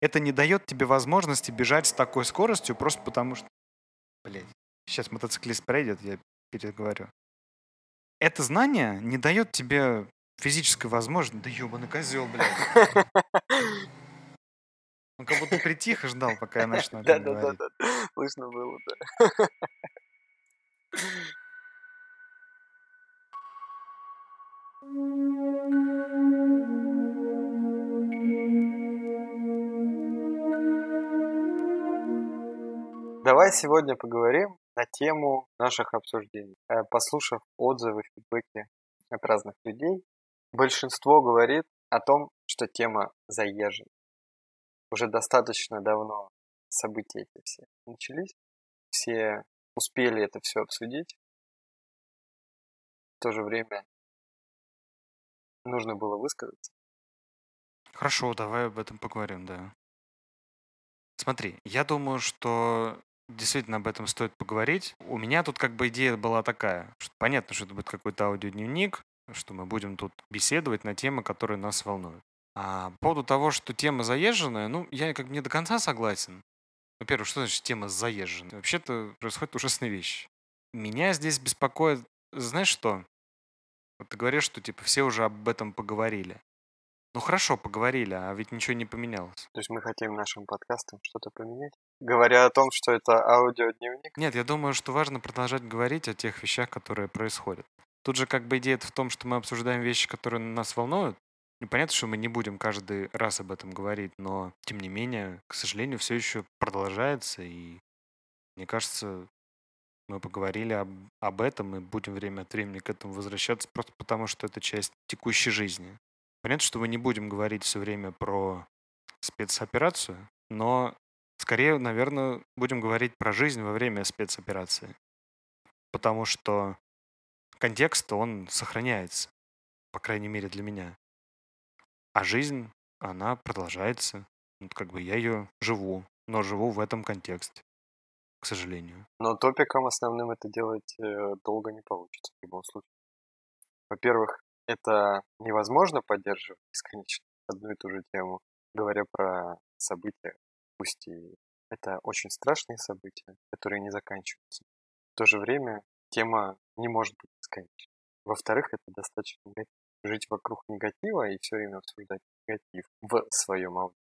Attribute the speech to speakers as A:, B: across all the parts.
A: это не дает тебе возможности бежать с такой скоростью просто потому что... Блядь, сейчас мотоциклист пройдет, я переговорю. Это знание не дает тебе физической возможности... Да ебаный козел, блядь. Он как будто притих и ждал, пока я начну
B: Да, да, да, да. Слышно было, Давай сегодня поговорим на тему наших обсуждений. Э, послушав отзывы, фидбэки от разных людей, большинство говорит о том, что тема заезжена. Уже достаточно давно события эти все начались, все успели это все обсудить. В то же время нужно было высказаться.
A: Хорошо, давай об этом поговорим, да. Смотри, я думаю, что действительно об этом стоит поговорить. У меня тут как бы идея была такая, что понятно, что это будет какой-то аудиодневник, что мы будем тут беседовать на темы, которые нас волнуют. А по поводу того, что тема заезженная, ну, я как бы не до конца согласен. Во-первых, что значит тема заезженная? Вообще-то происходят ужасные вещи. Меня здесь беспокоит, знаешь что? Вот ты говоришь, что типа все уже об этом поговорили. Ну хорошо, поговорили, а ведь ничего не поменялось.
B: То есть мы хотим нашим подкастом что-то поменять? Говоря о том, что это аудиодневник?
A: Нет, я думаю, что важно продолжать говорить о тех вещах, которые происходят. Тут же как бы идея в том, что мы обсуждаем вещи, которые нас волнуют. И понятно, что мы не будем каждый раз об этом говорить, но тем не менее, к сожалению, все еще продолжается. И мне кажется, мы поговорили об, об этом и будем время от времени к этому возвращаться, просто потому что это часть текущей жизни. Понятно, что мы не будем говорить все время про спецоперацию, но скорее, наверное, будем говорить про жизнь во время спецоперации. Потому что контекст, он сохраняется, по крайней мере для меня. А жизнь, она продолжается. Вот как бы я ее живу, но живу в этом контексте, к сожалению.
B: Но топиком основным это делать э, долго не получится в любом случае. Во-первых, это невозможно поддерживать бесконечно одну и ту же тему, говоря про события, пусть и это очень страшные события, которые не заканчиваются. В то же время тема не может быть бесконечной. Во-вторых, это достаточно жить вокруг негатива и все время обсуждать негатив в своем аудио.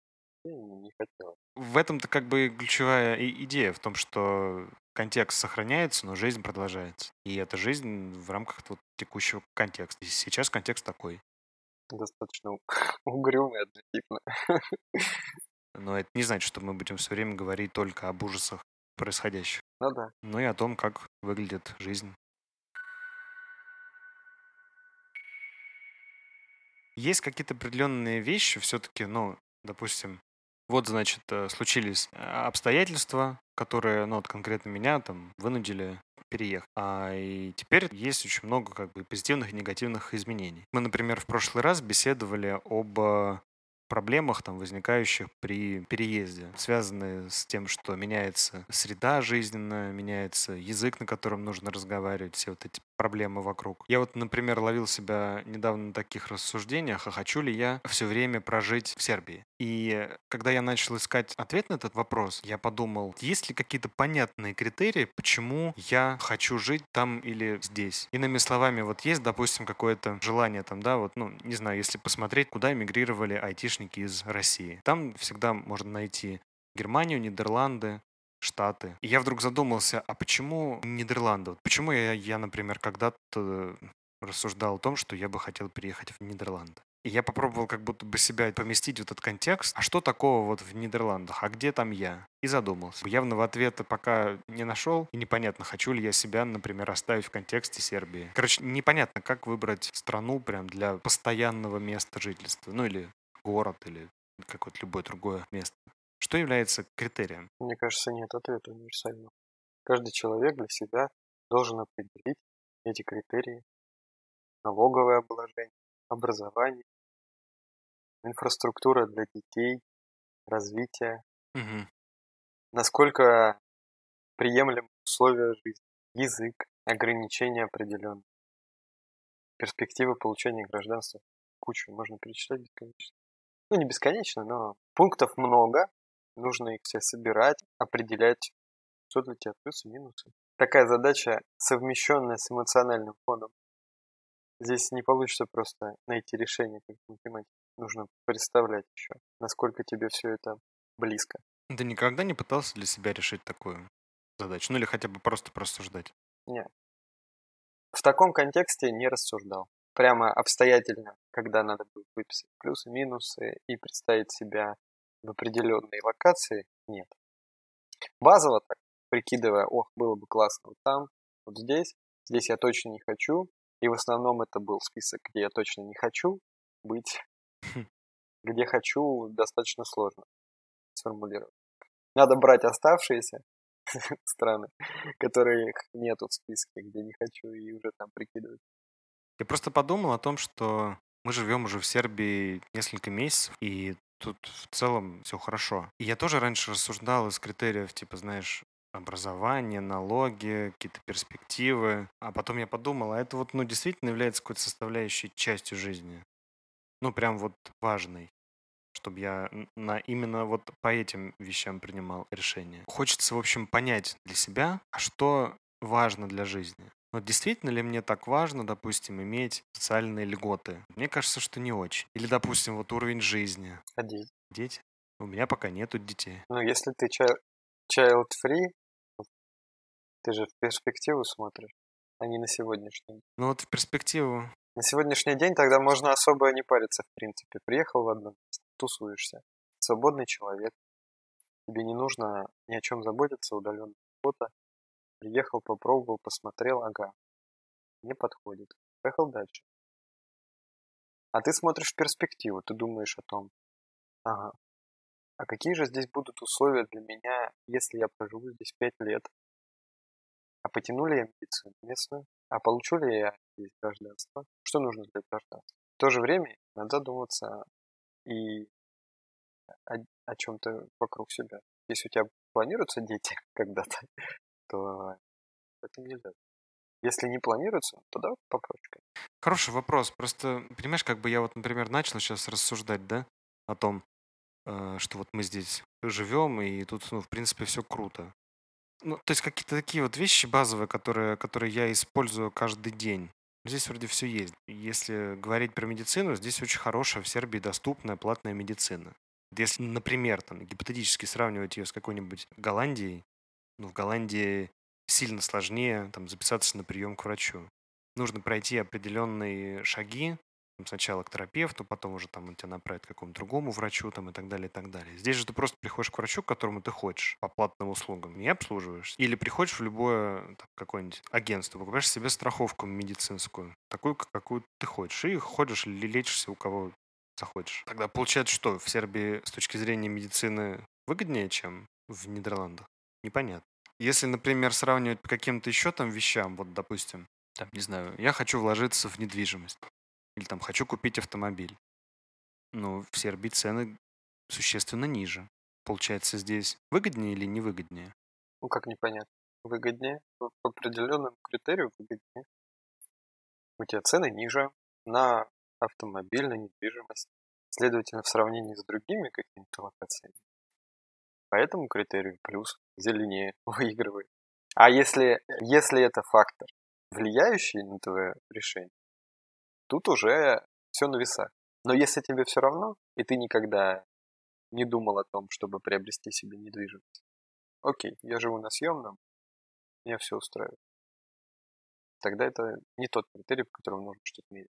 B: Я не хотела.
A: В этом-то как бы ключевая идея в том, что контекст сохраняется, но жизнь продолжается. И эта жизнь в рамках вот текущего контекста. И сейчас контекст такой.
B: Достаточно угрюмый, однотипно.
A: Но это не значит, что мы будем все время говорить только об ужасах происходящих.
B: Ну да.
A: Ну и о том, как выглядит жизнь. Есть какие-то определенные вещи все-таки, ну, допустим, вот, значит, э, случились э, обстоятельства, которые, ну, вот конкретно меня там вынудили переехать. А и теперь есть очень много как бы позитивных и негативных изменений. Мы, например, в прошлый раз беседовали об э, проблемах, там, возникающих при переезде, связанные с тем, что меняется среда жизненная, меняется язык, на котором нужно разговаривать, все вот эти проблемы вокруг. Я вот, например, ловил себя недавно на таких рассуждениях, а хочу ли я все время прожить в Сербии. И когда я начал искать ответ на этот вопрос, я подумал, есть ли какие-то понятные критерии, почему я хочу жить там или здесь. Иными словами, вот есть, допустим, какое-то желание там, да, вот, ну, не знаю, если посмотреть, куда эмигрировали айтишники из России. Там всегда можно найти Германию, Нидерланды, Штаты. И я вдруг задумался, а почему Нидерланды? Почему я, я, например, когда-то рассуждал о том, что я бы хотел переехать в Нидерланды. И я попробовал как будто бы себя поместить в этот контекст. А что такого вот в Нидерландах? А где там я? И задумался. Явного ответа пока не нашел. И непонятно, хочу ли я себя, например, оставить в контексте Сербии. Короче, непонятно, как выбрать страну прям для постоянного места жительства. Ну или город, или какое-то любое другое место. Что является критерием?
B: Мне кажется, нет ответа универсального. Каждый человек для себя должен определить эти критерии. Налоговое обложение, образование, инфраструктура для детей, развитие.
A: Угу.
B: Насколько приемлемы условия жизни, язык, ограничения определенные, перспективы получения гражданства. Кучу можно перечислять бесконечно. ну, не бесконечно, но пунктов много, нужно их все собирать, определять, что для тебя плюсы и минусы. Такая задача, совмещенная с эмоциональным фоном. Здесь не получится просто найти решение, как в математике. Нужно представлять еще, насколько тебе все это близко.
A: Ты никогда не пытался для себя решить такую задачу? Ну или хотя бы просто просуждать?
B: Нет. В таком контексте не рассуждал. Прямо обстоятельно, когда надо будет выписать плюсы, минусы и представить себя в определенной локации, нет. Базово так, прикидывая, ох, было бы классно вот там, вот здесь, здесь я точно не хочу, и в основном это был список, где я точно не хочу быть, хм. где хочу достаточно сложно сформулировать. Надо брать оставшиеся страны, которые нету в списке, где не хочу, и уже там прикидывать.
A: Я просто подумал о том, что мы живем уже в Сербии несколько месяцев, и тут в целом все хорошо. И я тоже раньше рассуждал из критериев, типа, знаешь, образование, налоги, какие-то перспективы. А потом я подумал, а это вот, ну, действительно является какой-то составляющей частью жизни. Ну, прям вот важной чтобы я на именно вот по этим вещам принимал решение. Хочется, в общем, понять для себя, а что важно для жизни. Вот действительно ли мне так важно, допустим, иметь социальные льготы? Мне кажется, что не очень. Или, допустим, вот уровень жизни.
B: А дети?
A: Дети? У меня пока нету детей.
B: Ну, если ты child-free, ты же в перспективу смотришь, а не на сегодняшний.
A: Ну вот в перспективу.
B: На сегодняшний день тогда можно особо не париться, в принципе. Приехал в одно место, тусуешься. Свободный человек. Тебе не нужно ни о чем заботиться, удаленно работа. Приехал, попробовал, посмотрел, ага. Не подходит. Поехал дальше. А ты смотришь в перспективу, ты думаешь о том, ага, а какие же здесь будут условия для меня, если я проживу здесь пять лет? А потяну ли я медицину местную? А получу ли я здесь гражданство? Что нужно для гражданства? В то же время надо задуматься и о, о чем-то вокруг себя. Если у тебя планируются дети когда-то, то это нельзя. Если не планируется, то да, попроще.
A: Хороший вопрос. Просто, понимаешь, как бы я вот, например, начал сейчас рассуждать, да, о том, э, что вот мы здесь живем, и тут, ну, в принципе, все круто. Ну, то есть какие-то такие вот вещи базовые, которые, которые я использую каждый день. Здесь вроде все есть. Если говорить про медицину, здесь очень хорошая в Сербии доступная платная медицина. Если, например, там, гипотетически сравнивать ее с какой-нибудь Голландией, ну, в Голландии сильно сложнее там, записаться на прием к врачу. Нужно пройти определенные шаги, сначала к терапевту, потом уже там он тебя направит к какому-то другому врачу там, и так далее, и так далее. Здесь же ты просто приходишь к врачу, к которому ты хочешь, по платным услугам, и обслуживаешь. Или приходишь в любое там, какое-нибудь агентство, покупаешь себе страховку медицинскую, такую, какую ты хочешь, и ходишь лечишься у кого захочешь. Тогда получается, что в Сербии с точки зрения медицины выгоднее, чем в Нидерландах? Непонятно. Если, например, сравнивать по каким-то еще там вещам, вот, допустим, там, не знаю, я хочу вложиться в недвижимость. Или там хочу купить автомобиль. Ну, в Сербии цены существенно ниже. Получается, здесь выгоднее или невыгоднее?
B: Ну, как непонятно. Выгоднее. По определенному критерию выгоднее. У тебя цены ниже на автомобиль, на недвижимость. Следовательно, в сравнении с другими какими-то локациями. По этому критерию плюс зеленее выигрывает. А если, если это фактор, влияющий на твое решение, тут уже все на весах. Но если тебе все равно, и ты никогда не думал о том, чтобы приобрести себе недвижимость, окей, я живу на съемном, меня все устраивает. Тогда это не тот критерий, по которому нужно что-то мерить.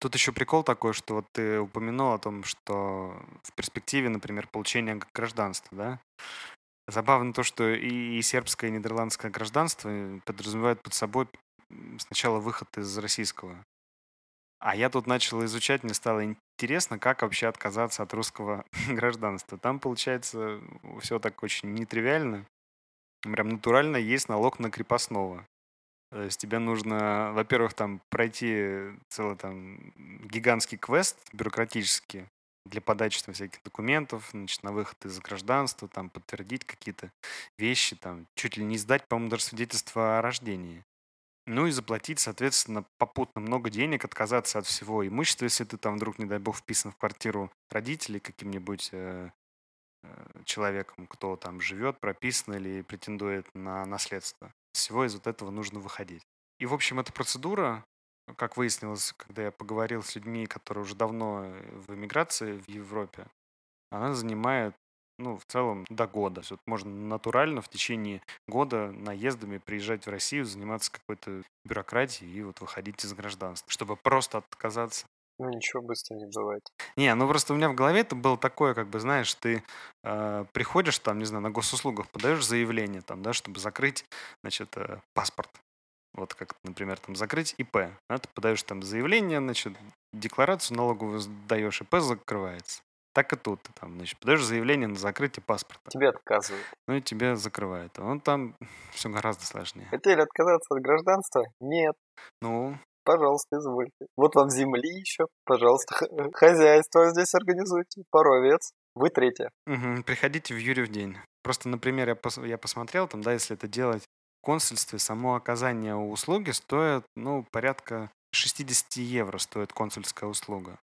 A: Тут еще прикол такой, что вот ты упомянул о том, что в перспективе, например, получения гражданства, да? Забавно то, что и сербское, и нидерландское гражданство подразумевают под собой сначала выход из российского. А я тут начал изучать, мне стало интересно, как вообще отказаться от русского гражданства. Там, получается, все так очень нетривиально. Прям натурально есть налог на крепостного. То есть тебе нужно, во-первых, там пройти целый там гигантский квест бюрократический для подачи там всяких документов, значит, на выход из гражданства, там подтвердить какие-то вещи, там чуть ли не сдать, по-моему, даже свидетельство о рождении Ну и заплатить, соответственно, попутно много денег, отказаться от всего имущества, если ты там вдруг, не дай бог, вписан в квартиру родителей каким-нибудь э, э, человеком, кто там живет, прописан или претендует на наследство. Всего из вот этого нужно выходить. И, в общем, эта процедура, как выяснилось, когда я поговорил с людьми, которые уже давно в эмиграции в Европе, она занимает ну, в целом, до года. Вот можно натурально в течение года наездами приезжать в Россию, заниматься какой-то бюрократией и вот выходить из гражданства, чтобы просто отказаться.
B: Ну, ничего быстро не бывает.
A: Не, ну просто у меня в голове это было такое, как бы, знаешь, ты э, приходишь там, не знаю, на госуслугах, подаешь заявление там, да, чтобы закрыть, значит, э, паспорт. Вот как, например, там закрыть ИП. Да, ты подаешь там заявление, значит, декларацию налоговую сдаешь, ИП закрывается. Так и тут. Ты там, значит, подаешь заявление на закрытие паспорта.
B: Тебе отказывают.
A: Ну и тебе закрывают. Он там все гораздо сложнее.
B: Хотели отказаться от гражданства? Нет.
A: Ну,
B: пожалуйста, извольте. Вот вам земли еще, пожалуйста, хозяйство здесь организуйте, пару овец, вы третье.
A: Угу, приходите в Юрьев день. Просто, например, я, пос, я посмотрел, там, да, если это делать в консульстве, само оказание услуги стоит, ну, порядка 60 евро стоит консульская услуга.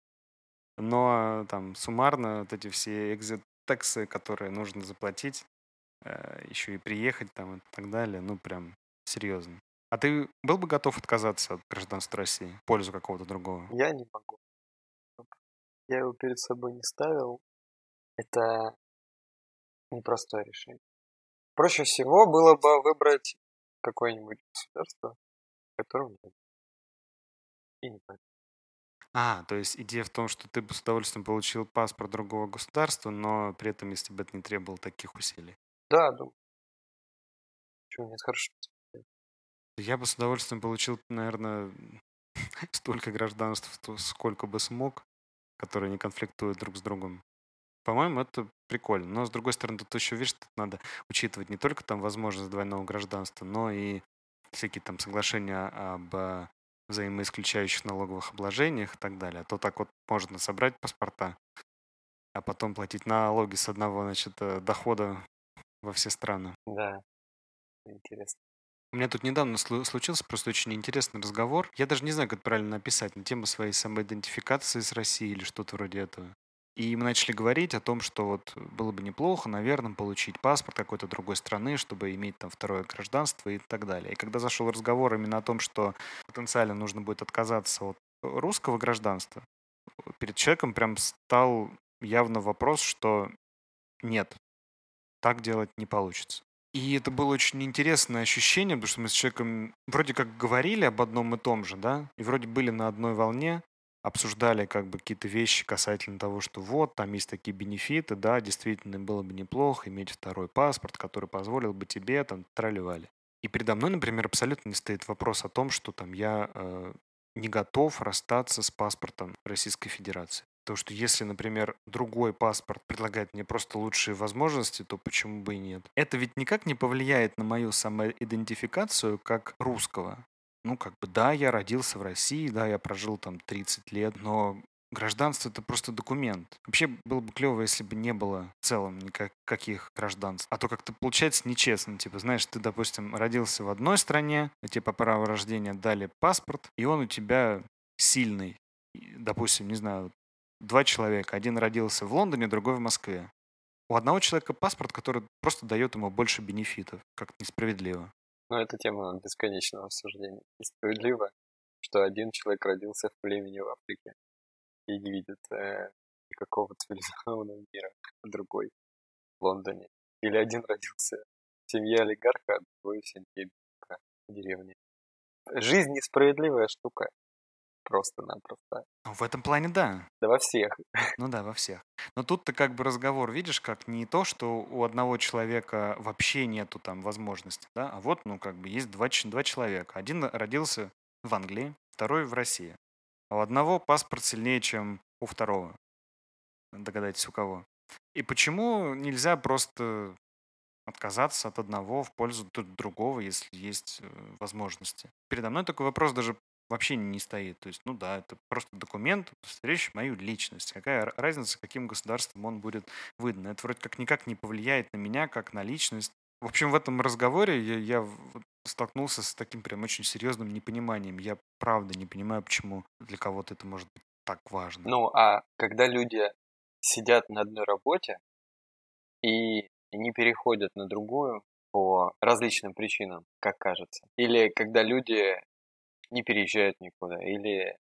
A: Но там суммарно вот эти все экзит-таксы, которые нужно заплатить, э, еще и приехать там и так далее, ну прям серьезно. А ты был бы готов отказаться от гражданства России в пользу какого-то другого?
B: Я не могу. Я его перед собой не ставил. Это непростое решение. Проще всего было бы выбрать какое-нибудь государство, в котором нет. И не поэтому.
A: А, то есть идея в том, что ты бы с удовольствием получил паспорт другого государства, но при этом, если бы это не требовало таких усилий.
B: Да, думаю. Почему нет? Хорошо.
A: Я бы с удовольствием получил, наверное, столько гражданств, сколько бы смог, которые не конфликтуют друг с другом. По-моему, это прикольно. Но, с другой стороны, тут еще, видишь, тут надо учитывать не только там возможность двойного гражданства, но и всякие там соглашения об взаимоисключающих налоговых обложениях и так далее. А то так вот можно собрать паспорта, а потом платить налоги с одного, значит, э, дохода во все страны.
B: Да, интересно.
A: У меня тут недавно случился просто очень интересный разговор. Я даже не знаю, как это правильно написать, на тему своей самоидентификации с Россией или что-то вроде этого. И мы начали говорить о том, что вот было бы неплохо, наверное, получить паспорт какой-то другой страны, чтобы иметь там второе гражданство и так далее. И когда зашел разговор именно о том, что потенциально нужно будет отказаться от русского гражданства, перед человеком прям стал явно вопрос, что нет, так делать не получится. И это было очень интересное ощущение, потому что мы с человеком вроде как говорили об одном и том же, да, и вроде были на одной волне, обсуждали как бы какие-то вещи касательно того, что вот, там есть такие бенефиты, да, действительно было бы неплохо иметь второй паспорт, который позволил бы тебе там тролливали. И передо мной, например, абсолютно не стоит вопрос о том, что там я э, не готов расстаться с паспортом Российской Федерации. То, что если, например, другой паспорт предлагает мне просто лучшие возможности, то почему бы и нет? Это ведь никак не повлияет на мою самоидентификацию как русского. Ну, как бы, да, я родился в России, да, я прожил там 30 лет, но гражданство это просто документ. Вообще было бы клево, если бы не было в целом никаких гражданств. А то как-то получается нечестно. Типа, знаешь, ты, допустим, родился в одной стране, а тебе по праву рождения дали паспорт, и он у тебя сильный. Допустим, не знаю, два человека. Один родился в Лондоне, другой в Москве. У одного человека паспорт, который просто дает ему больше бенефитов. Как несправедливо.
B: Ну, это тема бесконечного обсуждения. Несправедливо, что один человек родился в племени в Африке и не видит э, никакого цивилизованного мира, а другой в Лондоне. Или один родился в семье олигарха, а другой в семье в деревне. Жизнь несправедливая штука. Просто-напросто.
A: Ну, в этом плане да.
B: Да во всех.
A: Ну да, во всех. Но тут-то как бы разговор, видишь, как не то, что у одного человека вообще нету там возможности, да, а вот, ну, как бы есть два, два человека. Один родился в Англии, второй в России. А у одного паспорт сильнее, чем у второго. Догадайтесь, у кого. И почему нельзя просто отказаться от одного в пользу другого, если есть э, возможности? Передо мной такой вопрос даже вообще не стоит. То есть, ну да, это просто документ, удостоверяющий мою личность. Какая разница, каким государством он будет выдан? Это вроде как никак не повлияет на меня, как на личность. В общем, в этом разговоре я, я столкнулся с таким прям очень серьезным непониманием. Я правда не понимаю, почему для кого-то это может быть так важно.
B: Ну, а когда люди сидят на одной работе и не переходят на другую по различным причинам, как кажется, или когда люди не переезжают никуда, или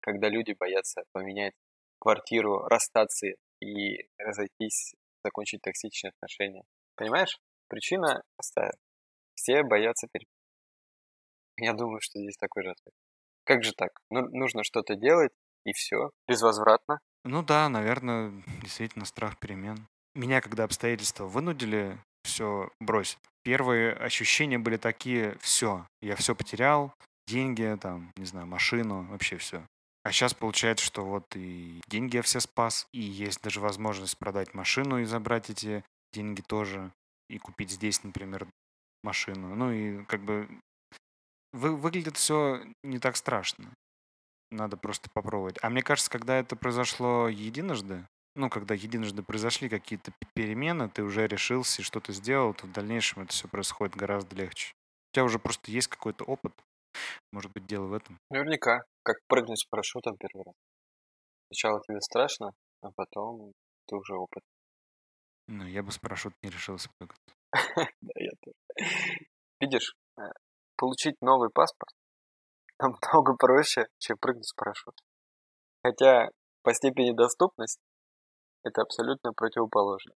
B: когда люди боятся поменять квартиру, расстаться и разойтись, закончить токсичные отношения. Понимаешь? Причина простая. Все боятся перемен. Я думаю, что здесь такой же ответ. Как же так? Ну, нужно что-то делать, и все, безвозвратно.
A: Ну да, наверное, действительно страх перемен. Меня, когда обстоятельства вынудили все бросить, первые ощущения были такие, все, я все потерял, деньги, там, не знаю, машину, вообще все. А сейчас получается, что вот и деньги я все спас, и есть даже возможность продать машину и забрать эти деньги тоже, и купить здесь, например, машину. Ну и как бы вы, выглядит все не так страшно. Надо просто попробовать. А мне кажется, когда это произошло единожды, ну, когда единожды произошли какие-то перемены, ты уже решился и что-то сделал, то в дальнейшем это все происходит гораздо легче. У тебя уже просто есть какой-то опыт. Может быть, дело в этом.
B: Наверняка. Как прыгнуть с парашютом первый раз. Сначала тебе страшно, а потом ты уже опыт.
A: Ну, я бы с парашютом не решился прыгать.
B: Да, я тоже. Видишь, э, получить новый паспорт намного проще, чем прыгнуть с парашютом. Хотя по степени доступности это абсолютно противоположно.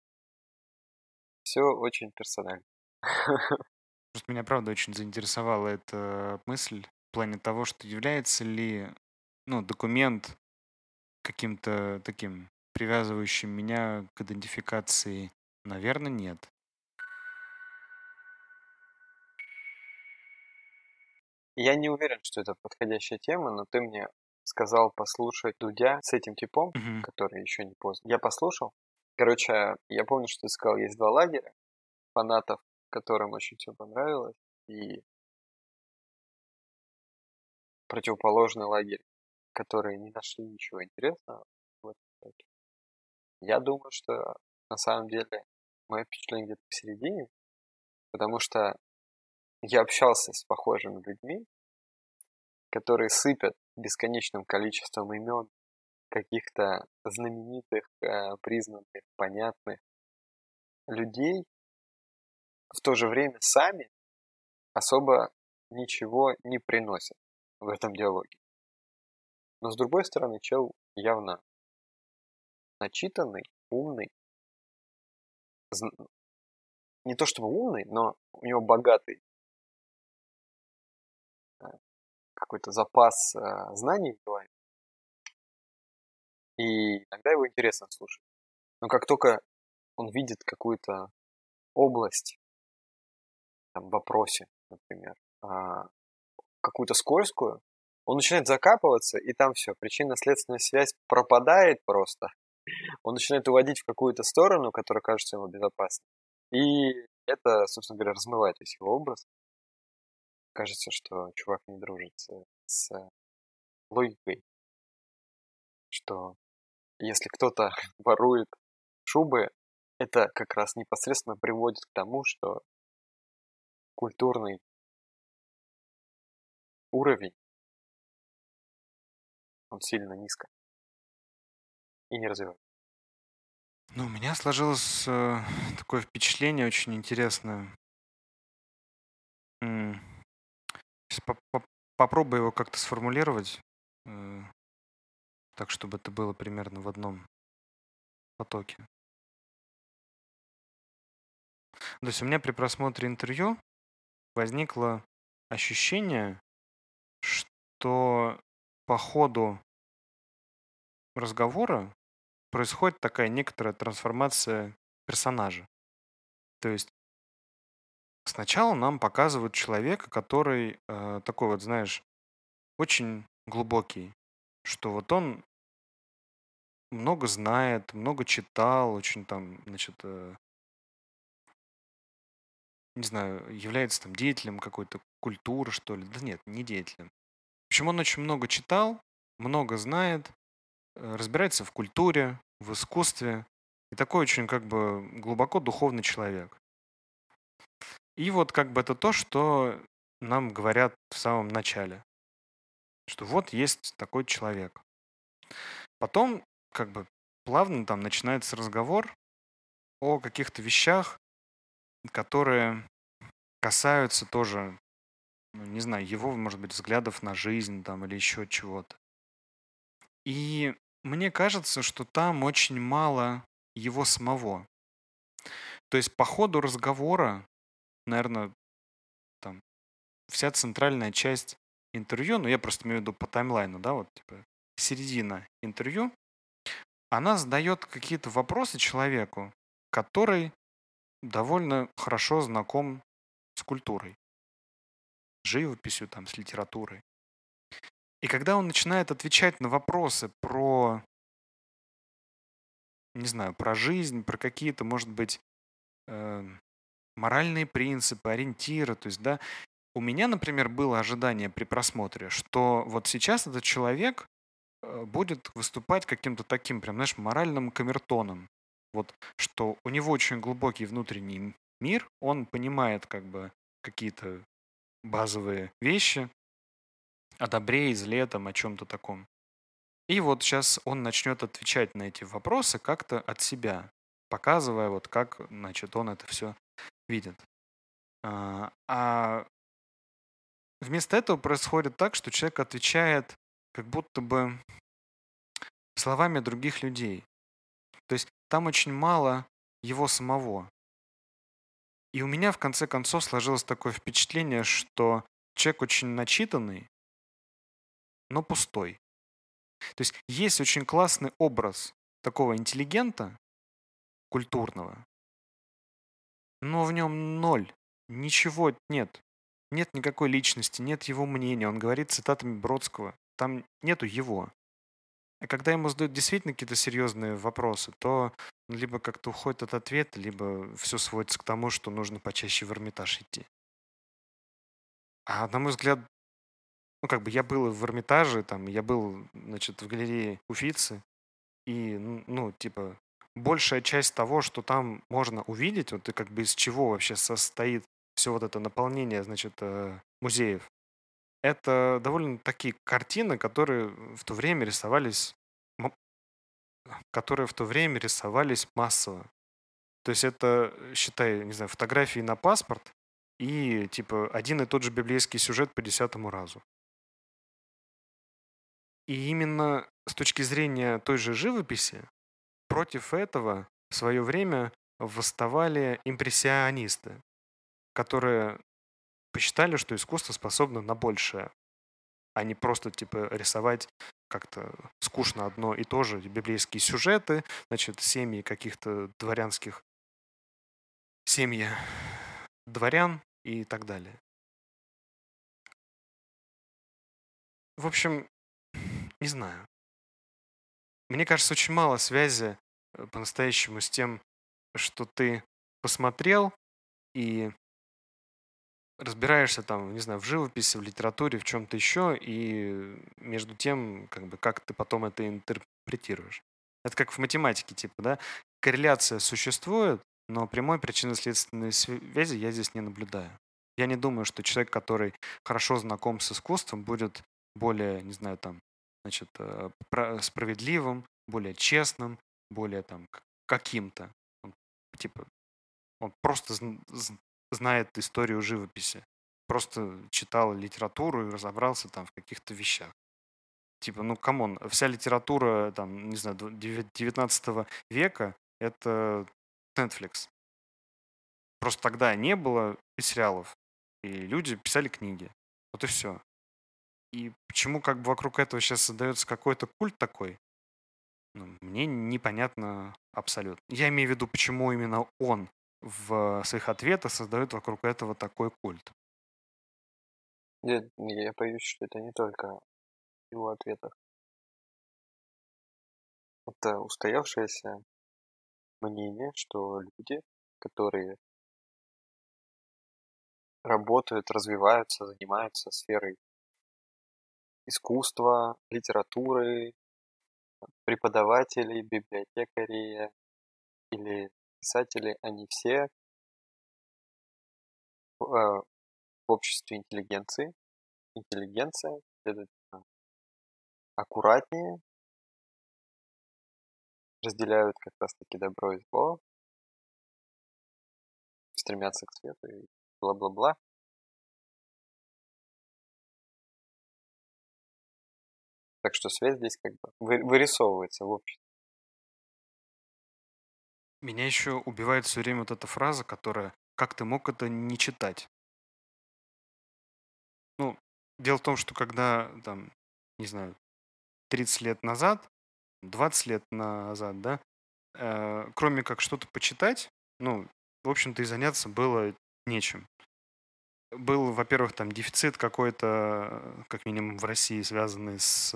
B: Все очень персонально.
A: Просто меня, правда, очень заинтересовала эта мысль в плане того, что является ли ну, документ каким-то таким привязывающим меня к идентификации. Наверное, нет.
B: Я не уверен, что это подходящая тема, но ты мне сказал послушать Дудя с этим типом,
A: Мгм.
B: который еще не поздно. Я послушал. Короче, я помню, что ты сказал, есть два лагеря фанатов, которым очень все понравилось, и противоположный лагерь, которые не нашли ничего интересного в. Я думаю, что на самом деле мое впечатление где-то посередине, потому что я общался с похожими людьми, которые сыпят бесконечным количеством имен каких-то знаменитых, э, признанных, понятных людей, в то же время сами особо ничего не приносят в этом диалоге. Но с другой стороны, чел явно начитанный, умный, не то чтобы умный, но у него богатый э, какой-то запас э, знаний в голове. И иногда его интересно слушать. Но как только он видит какую-то область там, вопросе, например, а, какую-то скользкую, он начинает закапываться, и там все, причинно-следственная связь пропадает просто. Он начинает уводить в какую-то сторону, которая кажется ему безопасной. И это, собственно говоря, размывает весь его образ. Кажется, что чувак не дружит с логикой, что если кто-то ворует шубы, это как раз непосредственно приводит к тому, что культурный уровень, он сильно низко и не развивается.
A: Ну, у меня сложилось э, такое впечатление очень интересное. -по попробую его как-то сформулировать, э, так, чтобы это было примерно в одном потоке. То есть у меня при просмотре интервью возникло ощущение, что по ходу разговора происходит такая некоторая трансформация персонажа. То есть сначала нам показывают человека, который э, такой вот, знаешь, очень глубокий, что вот он много знает, много читал, очень там, значит, э, не знаю, является там деятелем какой-то культуры, что ли. Да нет, не деятелем. В общем, он очень много читал, много знает, э, разбирается в культуре, в искусстве. И такой очень как бы глубоко духовный человек. И вот как бы это то, что нам говорят в самом начале. Что вот есть такой человек. Потом как бы плавно там начинается разговор о каких-то вещах, которые касаются тоже, ну, не знаю, его, может быть, взглядов на жизнь там или еще чего-то. И мне кажется, что там очень мало его самого. То есть по ходу разговора, наверное, там вся центральная часть интервью, ну я просто имею в виду по таймлайну, да, вот типа середина интервью, она задает какие-то вопросы человеку, который довольно хорошо знаком с культурой, живописью, там, с литературой. И когда он начинает отвечать на вопросы про, не знаю, про жизнь, про какие-то, может быть, э, моральные принципы, ориентиры, то есть, да, у меня, например, было ожидание при просмотре, что вот сейчас этот человек э, будет выступать каким-то таким, прям, знаешь, моральным камертоном. Вот, что у него очень глубокий внутренний мир, он понимает как бы какие-то базовые вещи о добре и зле, там, о чем-то таком. И вот сейчас он начнет отвечать на эти вопросы как-то от себя, показывая вот как, значит, он это все видит. А, а вместо этого происходит так, что человек отвечает как будто бы словами других людей. Там очень мало его самого. И у меня в конце концов сложилось такое впечатление, что человек очень начитанный, но пустой. То есть есть очень классный образ такого интеллигента, культурного, но в нем ноль, ничего нет. Нет никакой личности, нет его мнения. Он говорит цитатами Бродского. Там нету его. А когда ему задают действительно какие-то серьезные вопросы, то либо как-то уходит от ответа, либо все сводится к тому, что нужно почаще в Эрмитаж идти. А на мой взгляд, ну как бы я был в Эрмитаже, там, я был, значит, в галерее Уфицы, и, ну, типа, большая часть того, что там можно увидеть, вот и как бы из чего вообще состоит все вот это наполнение, значит, э, музеев, это довольно такие картины, которые в то время рисовались, которые в то время рисовались массово. То есть это, считай, не знаю, фотографии на паспорт и типа один и тот же библейский сюжет по десятому разу. И именно с точки зрения той же живописи против этого в свое время восставали импрессионисты, которые посчитали, что искусство способно на большее, а не просто типа рисовать как-то скучно одно и то же, библейские сюжеты, значит, семьи каких-то дворянских, семьи дворян и так далее. В общем, не знаю. Мне кажется, очень мало связи э, по-настоящему с тем, что ты посмотрел и разбираешься там, не знаю, в живописи, в литературе, в чем-то еще, и между тем, как бы, как ты потом это интерпретируешь. Это как в математике, типа, да, корреляция существует, но прямой причинно-следственной связи я здесь не наблюдаю. Я не думаю, что человек, который хорошо знаком с искусством, будет более, не знаю, там, значит, э, справедливым, более честным, более там каким-то. Типа, он просто знает историю живописи. Просто читал литературу и разобрался там в каких-то вещах. Типа, ну, come on, вся литература, там, не знаю, 19 века — это Netflix. Просто тогда не было и сериалов, и люди писали книги. Вот и все. И почему как бы вокруг этого сейчас создается какой-то культ такой, ну, мне непонятно абсолютно. Я имею в виду, почему именно он в своих ответах создают вокруг этого такой культ.
B: Я, я боюсь, что это не только в его ответах. Это устоявшееся мнение, что люди, которые работают, развиваются, занимаются сферой искусства, литературы, преподаватели, библиотекари или писатели, они все в обществе интеллигенции. Интеллигенция, следовательно, аккуратнее, разделяют как раз-таки добро и зло, стремятся к свету и бла-бла-бла. Так что свет здесь как бы вырисовывается в обществе.
A: Меня еще убивает все время вот эта фраза, которая «как ты мог это не читать?» Ну, дело в том, что когда, там, не знаю, 30 лет назад, 20 лет назад, да, э, кроме как что-то почитать, ну, в общем-то, и заняться было нечем. Был, во-первых, там дефицит какой-то, как минимум в России, связанный с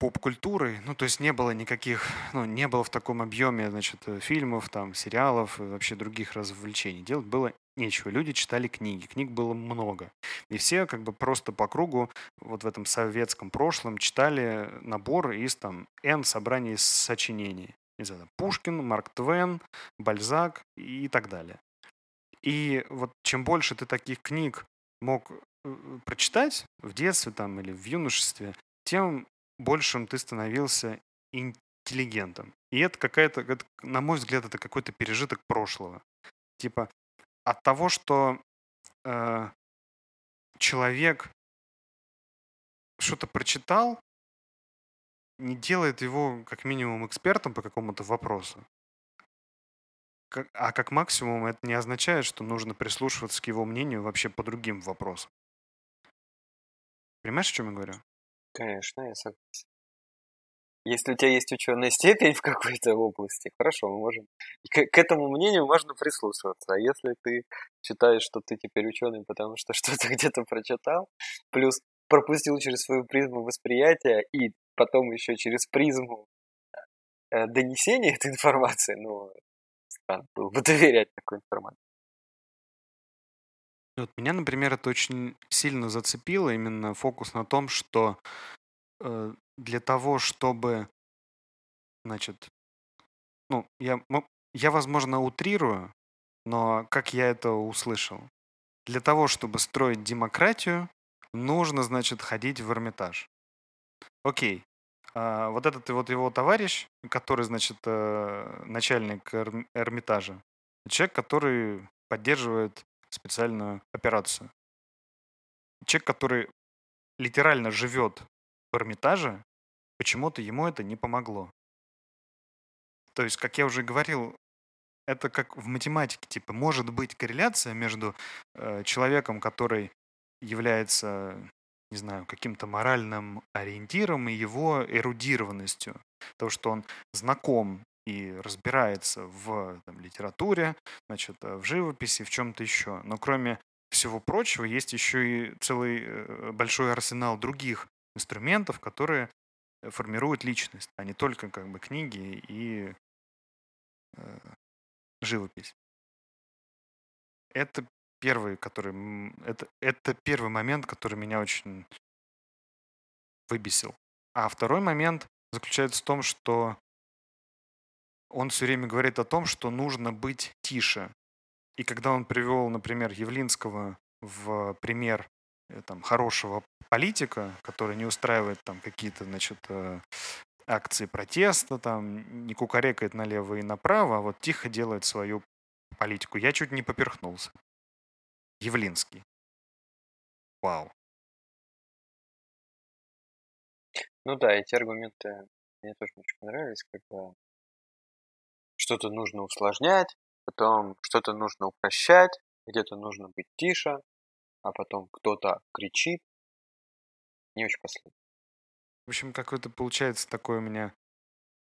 A: поп-культурой. Ну, то есть не было никаких, ну, не было в таком объеме, значит, фильмов, там, сериалов и вообще других развлечений. Делать было нечего. Люди читали книги, книг было много. И все как бы просто по кругу вот в этом советском прошлом читали набор из там N собраний сочинений. Не знаю, Пушкин, Марк Твен, Бальзак и так далее. И вот чем больше ты таких книг мог э, прочитать в детстве там или в юношестве, тем большим ты становился интеллигентом. И это какая-то, на мой взгляд, это какой-то пережиток прошлого. Типа, от того, что э, человек что-то прочитал, не делает его как минимум экспертом по какому-то вопросу. А как максимум это не означает, что нужно прислушиваться к его мнению вообще по другим вопросам. Понимаешь, о чем я говорю?
B: Конечно, я согласен. Если у тебя есть ученая степень в какой-то области, хорошо, мы можем... К, к этому мнению можно прислушиваться. А если ты считаешь, что ты теперь ученый, потому что что-то где-то прочитал, плюс пропустил через свою призму восприятия и потом еще через призму э, донесения этой информации, ну, странно было бы доверять такой информации.
A: Вот меня, например, это очень сильно зацепило, именно фокус на том, что э, для того, чтобы, значит, ну, я, я, возможно, утрирую, но как я это услышал? Для того, чтобы строить демократию, нужно, значит, ходить в Эрмитаж. Окей. А, вот этот вот его товарищ, который, значит, э, начальник Эрмитажа, человек, который поддерживает специальную операцию. Человек, который литерально живет в Эрмитаже, почему-то ему это не помогло. То есть, как я уже говорил, это как в математике, типа, может быть корреляция между э, человеком, который является, не знаю, каким-то моральным ориентиром и его эрудированностью. То, что он знаком и разбирается в там, литературе, значит, э, в живописи, в чем-то еще. Но кроме всего прочего, есть еще и целый э, большой арсенал других инструментов, которые формируют личность, а не только как бы книги и э, живопись. Это первый, который это это первый момент, который меня очень выбесил. А второй момент заключается в том, что он все время говорит о том, что нужно быть тише. И когда он привел, например, Явлинского в пример э, там, хорошего политика, который не устраивает там какие-то, значит, э, акции протеста, там, не кукарекает налево и направо, а вот тихо делает свою политику. Я чуть не поперхнулся. Явлинский. Вау.
B: Ну да, эти аргументы мне тоже очень понравились, когда что-то нужно усложнять, потом что-то нужно упрощать, где-то нужно быть тише, а потом кто-то кричит. Не очень последний.
A: В общем, какой-то получается такой у меня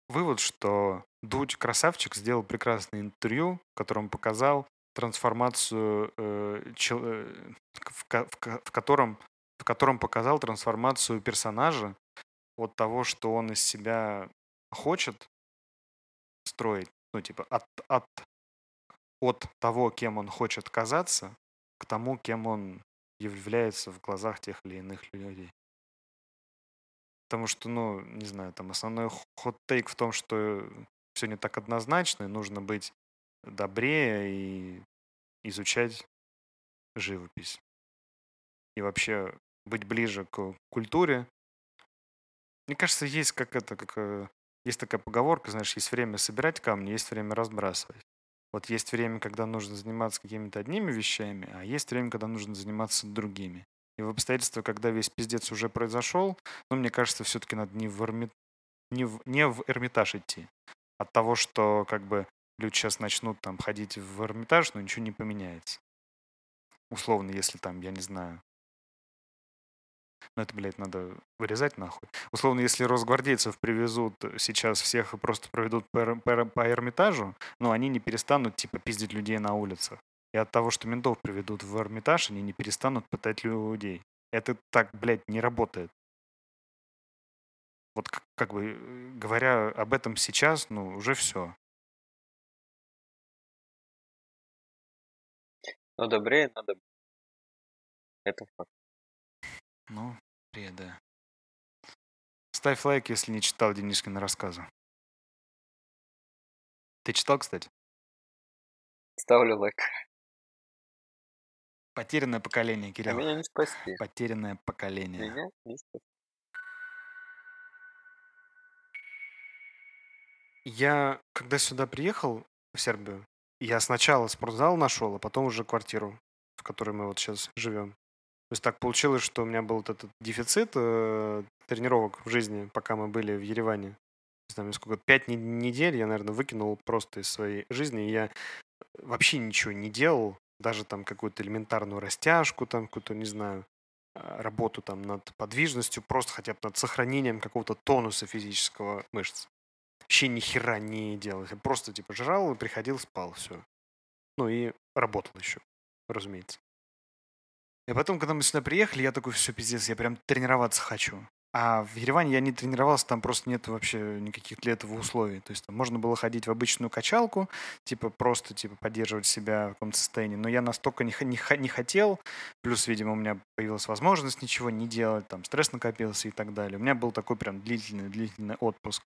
A: вывод, что Дудь красавчик сделал прекрасное интервью, в котором показал трансформацию, э, чел, э, в, в, в, котором, в котором показал трансформацию персонажа от того, что он из себя хочет строить, ну, типа, от, от, от того, кем он хочет казаться, к тому, кем он является в глазах тех или иных людей. Потому что, ну, не знаю, там основной хот-тейк в том, что все не так однозначно, и нужно быть добрее и изучать живопись. И вообще быть ближе к культуре. Мне кажется, есть как это, как э, есть такая поговорка, знаешь, есть время собирать камни, есть время разбрасывать. Вот есть время, когда нужно заниматься какими-то одними вещами, а есть время, когда нужно заниматься другими. И в обстоятельствах, когда весь пиздец уже произошел, ну, мне кажется, все-таки надо не в, Эрми... не, в... не в Эрмитаж идти. От того, что как бы люди сейчас начнут там ходить в Эрмитаж, но ничего не поменяется. Условно, если там, я не знаю, ну это, блядь, надо вырезать нахуй. Условно, если росгвардейцев привезут сейчас всех и просто проведут по, по, по Эрмитажу, ну они не перестанут, типа, пиздить людей на улицах. И от того, что ментов приведут в Эрмитаж, они не перестанут пытать людей. Это так, блядь, не работает. Вот как, как бы, э, говоря об этом сейчас, ну, уже все.
B: Но добрее надо. Это факт.
A: Ну, привет, да. Ставь лайк, если не читал Денискина рассказы. Ты читал, кстати?
B: Ставлю лайк.
A: Потерянное поколение,
B: А
A: Кирилл.
B: меня не спасти.
A: Потерянное поколение.
B: Меня не спасти.
A: Я, когда сюда приехал, в Сербию, я сначала спортзал нашел, а потом уже квартиру, в которой мы вот сейчас живем. То есть так получилось, что у меня был вот этот дефицит э, тренировок в жизни, пока мы были в Ереване. Не знаю, сколько, пять не- недель я, наверное, выкинул просто из своей жизни. И я вообще ничего не делал, даже там какую-то элементарную растяжку, там какую-то, не знаю, э, работу там над подвижностью, просто хотя бы над сохранением какого-то тонуса физического мышц. Вообще ни хера не делал. Я просто типа жрал приходил, спал, все. Ну и работал еще, разумеется. И потом, когда мы сюда приехали, я такой, все, пиздец, я прям тренироваться хочу. А в Ереване я не тренировался, там просто нет вообще никаких для этого условий. То есть там можно было ходить в обычную качалку, типа просто типа поддерживать себя в каком-то состоянии. Но я настолько не, не, не хотел, плюс, видимо, у меня появилась возможность ничего не делать, там стресс накопился и так далее. У меня был такой прям длительный-длительный отпуск.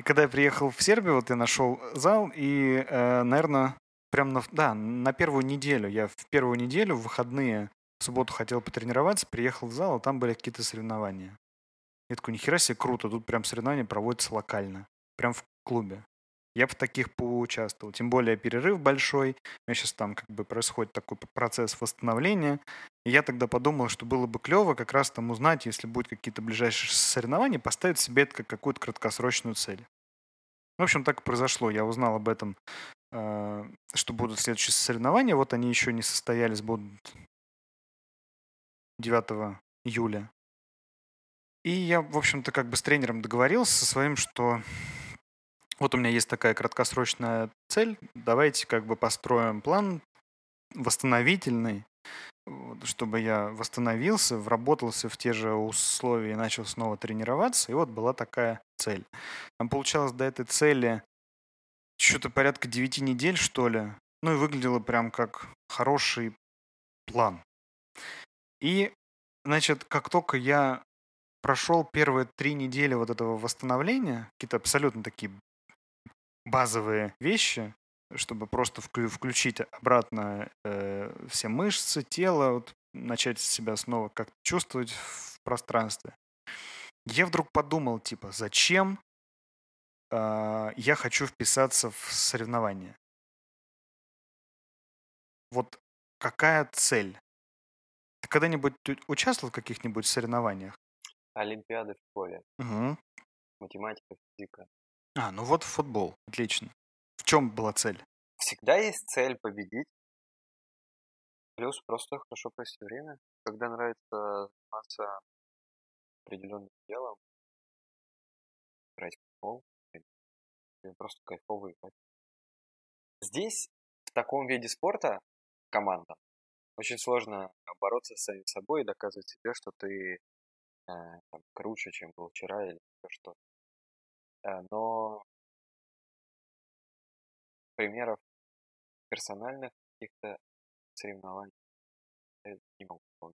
A: И когда я приехал в Сербию, вот я нашел зал, и, э, наверное, прям на, да, на первую неделю, я в первую неделю, в выходные, в субботу хотел потренироваться, приехал в зал, а там были какие-то соревнования. Я такой, нихера себе, круто, тут прям соревнования проводятся локально, прям в клубе. Я в таких поучаствовал. Тем более перерыв большой. У меня сейчас там как бы происходит такой процесс восстановления. И я тогда подумал, что было бы клево как раз там узнать, если будут какие-то ближайшие соревнования, поставить себе это как какую-то краткосрочную цель. В общем, так и произошло. Я узнал об этом, что будут следующие соревнования. Вот они еще не состоялись, будут 9 июля. И я, в общем-то, как бы с тренером договорился со своим, что вот у меня есть такая краткосрочная цель, давайте как бы построим план восстановительный, чтобы я восстановился, вработался в те же условия и начал снова тренироваться. И вот была такая цель. Там получалось до этой цели что-то порядка 9 недель, что ли. Ну и выглядело прям как хороший план. И, значит, как только я прошел первые три недели вот этого восстановления, какие-то абсолютно такие базовые вещи, чтобы просто вклю- включить обратно э, все мышцы, тело, вот, начать себя снова как-то чувствовать в пространстве. Я вдруг подумал, типа, зачем я хочу вписаться в соревнования? Вот какая цель? Ты когда-нибудь участвовал в каких-нибудь соревнованиях?
B: Олимпиады в школе.
A: Мгм.
B: Математика, физика.
A: А, ну вот футбол. Отлично. В чем была цель?
B: Всегда есть цель победить. Плюс просто хорошо провести время. Когда нравится заниматься определенным делом, играть в футбол, просто кайфово играть. Здесь, в таком виде спорта, команда, очень сложно бороться с самим собой и доказывать себе, что ты э, там, круче, чем был вчера или что-то. Э, но примеров персональных каких-то соревнований я не могу вспомнить.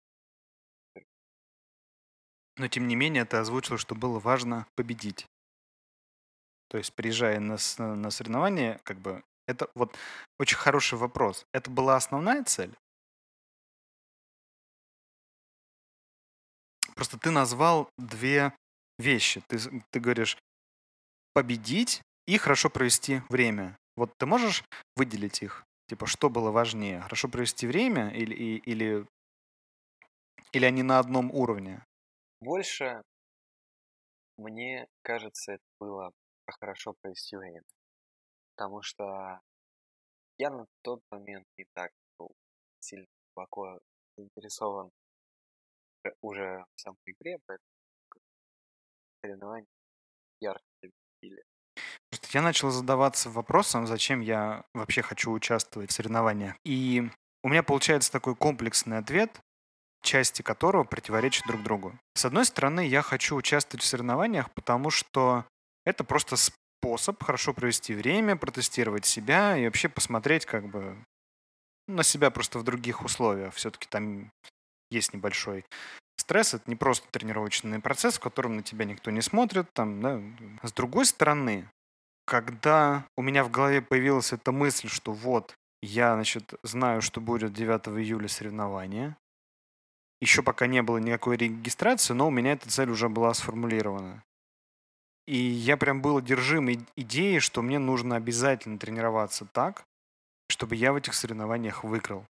A: Но тем не менее ты озвучил, что было важно победить. То есть, приезжая на, э, на соревнования, как бы это вот очень хороший вопрос. Это была основная цель? Просто ты назвал две вещи. Ты, ты говоришь победить и хорошо провести время. Вот ты можешь выделить их? Типа, что было важнее? Хорошо провести время или, и, или, или они на одном уровне?
B: Больше, мне кажется, это было хорошо провести время. Потому что я на тот момент не так был сильно глубоко заинтересован уже в самой игре, поэтому соревнования ярко или
A: я начал задаваться вопросом, зачем я вообще хочу участвовать в соревнованиях. И у меня получается такой комплексный ответ, части которого противоречат друг другу. С одной стороны, я хочу участвовать в соревнованиях, потому что это просто способ хорошо провести время, протестировать себя и вообще посмотреть как бы на себя просто в других условиях. Все-таки там есть небольшой стресс, это не просто тренировочный процесс, в котором на тебя никто не смотрит. Там, да. С другой стороны, когда у меня в голове появилась эта мысль, что вот, я, значит, знаю, что будет 9 июля соревнование, еще пока не было никакой регистрации, но у меня эта цель уже была сформулирована. И я прям был одержим идеей, что мне нужно обязательно тренироваться так, чтобы я в этих соревнованиях выиграл.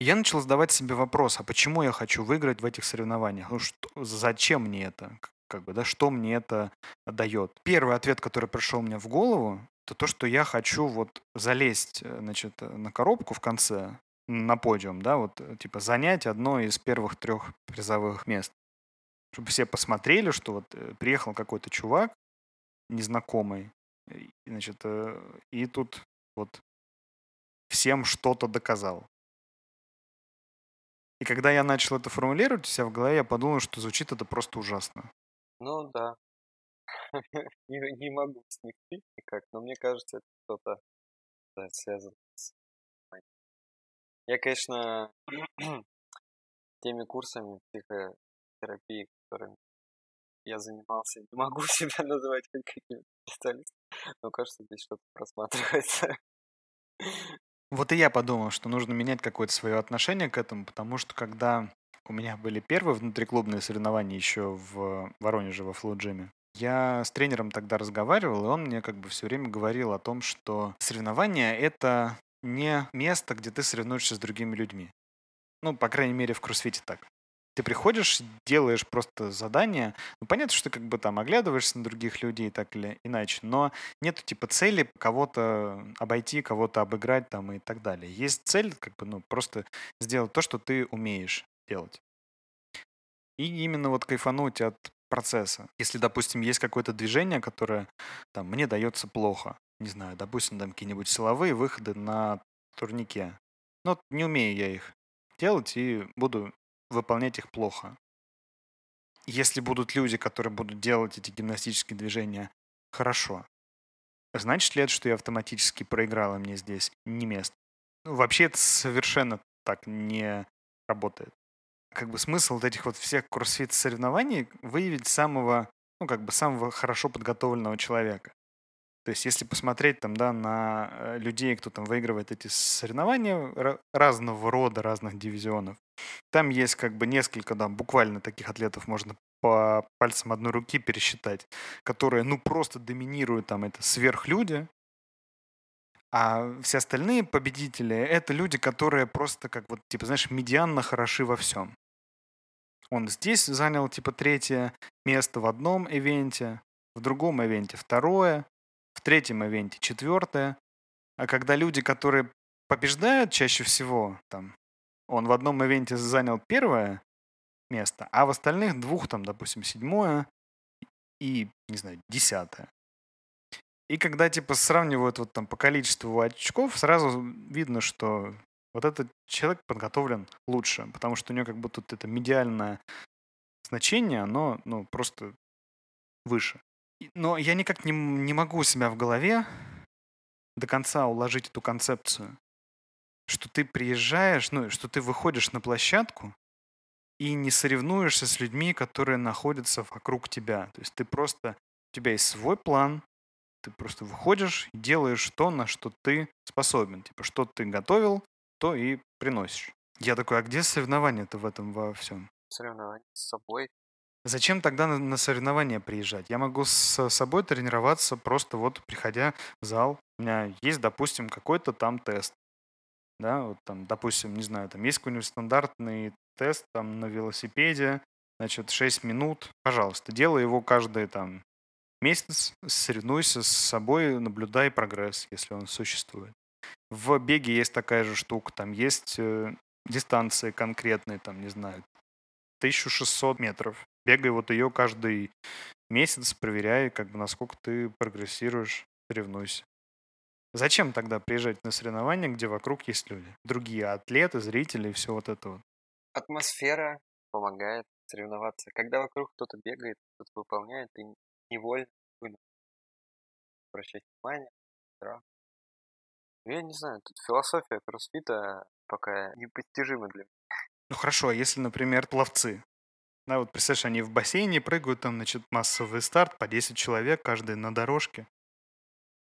A: Я начал задавать себе вопрос, а почему я хочу выиграть в этих соревнованиях? Ну что, зачем мне это? как бы, да, что мне это дает. Первый ответ, который пришел мне в голову, это то, что я хочу вот залезть, э, значит, э, на коробку в конце, на подиум, да, вот, э, типа, занять одно из первых трех призовых мест. Чтобы все посмотрели, что вот приехал какой-то чувак незнакомый, значит, и тут вот всем что-то доказал. И когда я начал это формулировать у себя в голове, я подумал, что звучит это просто ужасно.
B: Ну да. Не, не могу смягчить никак, но мне кажется, это что-то да, связано с... Я, конечно, теми курсами психотерапии, которыми я занимался, не могу себя называть как каким-то специалистом, но кажется, здесь что-то просматривается.
A: Вот и я подумал, что нужно менять какое-то свое отношение к этому, потому что когда у меня были первые внутриклубные соревнования еще в Воронеже во флоу-джиме. Я с тренером тогда разговаривал, и он мне как бы все время говорил о том, что соревнования — это не место, где ты соревнуешься с другими людьми. Ну, по крайней мере, в кроссфите так. Ты приходишь, делаешь просто задание. Ну, понятно, что ты как бы там оглядываешься на других людей так или иначе, но нет типа цели кого-то обойти, кого-то обыграть там и так далее. Есть цель как бы, ну, просто сделать то, что ты умеешь делать. И именно вот кайфануть от процесса. Если, допустим, есть какое-то движение, которое там, мне дается плохо, не знаю, допустим, там какие-нибудь силовые выходы на турнике. Но ну, не умею я их делать и буду выполнять их плохо. Если будут люди, которые будут делать эти гимнастические движения хорошо, значит ли это, что я автоматически проиграл, и мне здесь не место? Ну, вообще это совершенно так не работает как бы смысл вот этих вот всех кроссфит соревнований выявить самого, ну, как бы самого хорошо подготовленного человека. То есть, если посмотреть там, да, на э, людей, кто там выигрывает эти соревнования разного рода, разных дивизионов, там есть как бы несколько, да, буквально таких атлетов можно по пальцам одной руки пересчитать, которые, ну, просто доминируют там, это сверхлюди, а все остальные победители — это люди, которые просто как вот, типа, знаешь, медианно хороши во всем. Он здесь занял, типа, третье место в одном ивенте, в другом ивенте второе, в третьем ивенте четвертое. А когда люди, которые побеждают чаще всего, там, он в одном ивенте занял первое место, а в остальных двух, там, допустим, седьмое и, не знаю, десятое. И когда, типа, сравнивают вот там по количеству очков, сразу видно, что вот этот человек подготовлен лучше, потому что у него как будто это медиальное значение, оно, ну, просто выше. Но я никак не, не могу себя в голове до конца уложить эту концепцию, что ты приезжаешь, ну, что ты выходишь на площадку и не соревнуешься с людьми, которые находятся вокруг тебя. То есть ты просто, у тебя есть свой план, ты просто выходишь и делаешь то, на что ты способен. Типа, что ты готовил, то и приносишь. Я такой, а где соревнования-то в этом во всем?
B: соревнования с собой.
A: Зачем тогда на, соревнования приезжать? Я могу с собой тренироваться, просто вот приходя в зал. У меня есть, допустим, какой-то там тест. Да, вот там, допустим, не знаю, там есть какой-нибудь стандартный тест там на велосипеде, значит, 6 минут. Пожалуйста, делай его каждый там месяц, соревнуйся с собой, наблюдай прогресс, если он существует. В беге есть такая же штука, там есть э, дистанции конкретные, там, не знаю, 1600 метров. Бегай вот ее каждый месяц, проверяй, как бы, насколько ты прогрессируешь, соревнуйся. Зачем тогда приезжать на соревнования, где вокруг есть люди? Другие атлеты, зрители и все вот это вот.
B: Атмосфера помогает соревноваться. Когда вокруг кто-то бегает, кто-то выполняет, ты невольно вынужден обращать внимание. Да. Ну, я не знаю, тут философия кроссфита пока непостижима для меня.
A: Ну хорошо, а если, например, пловцы? Да, вот представляешь, они в бассейне прыгают, там, значит, массовый старт, по 10 человек, каждый на дорожке.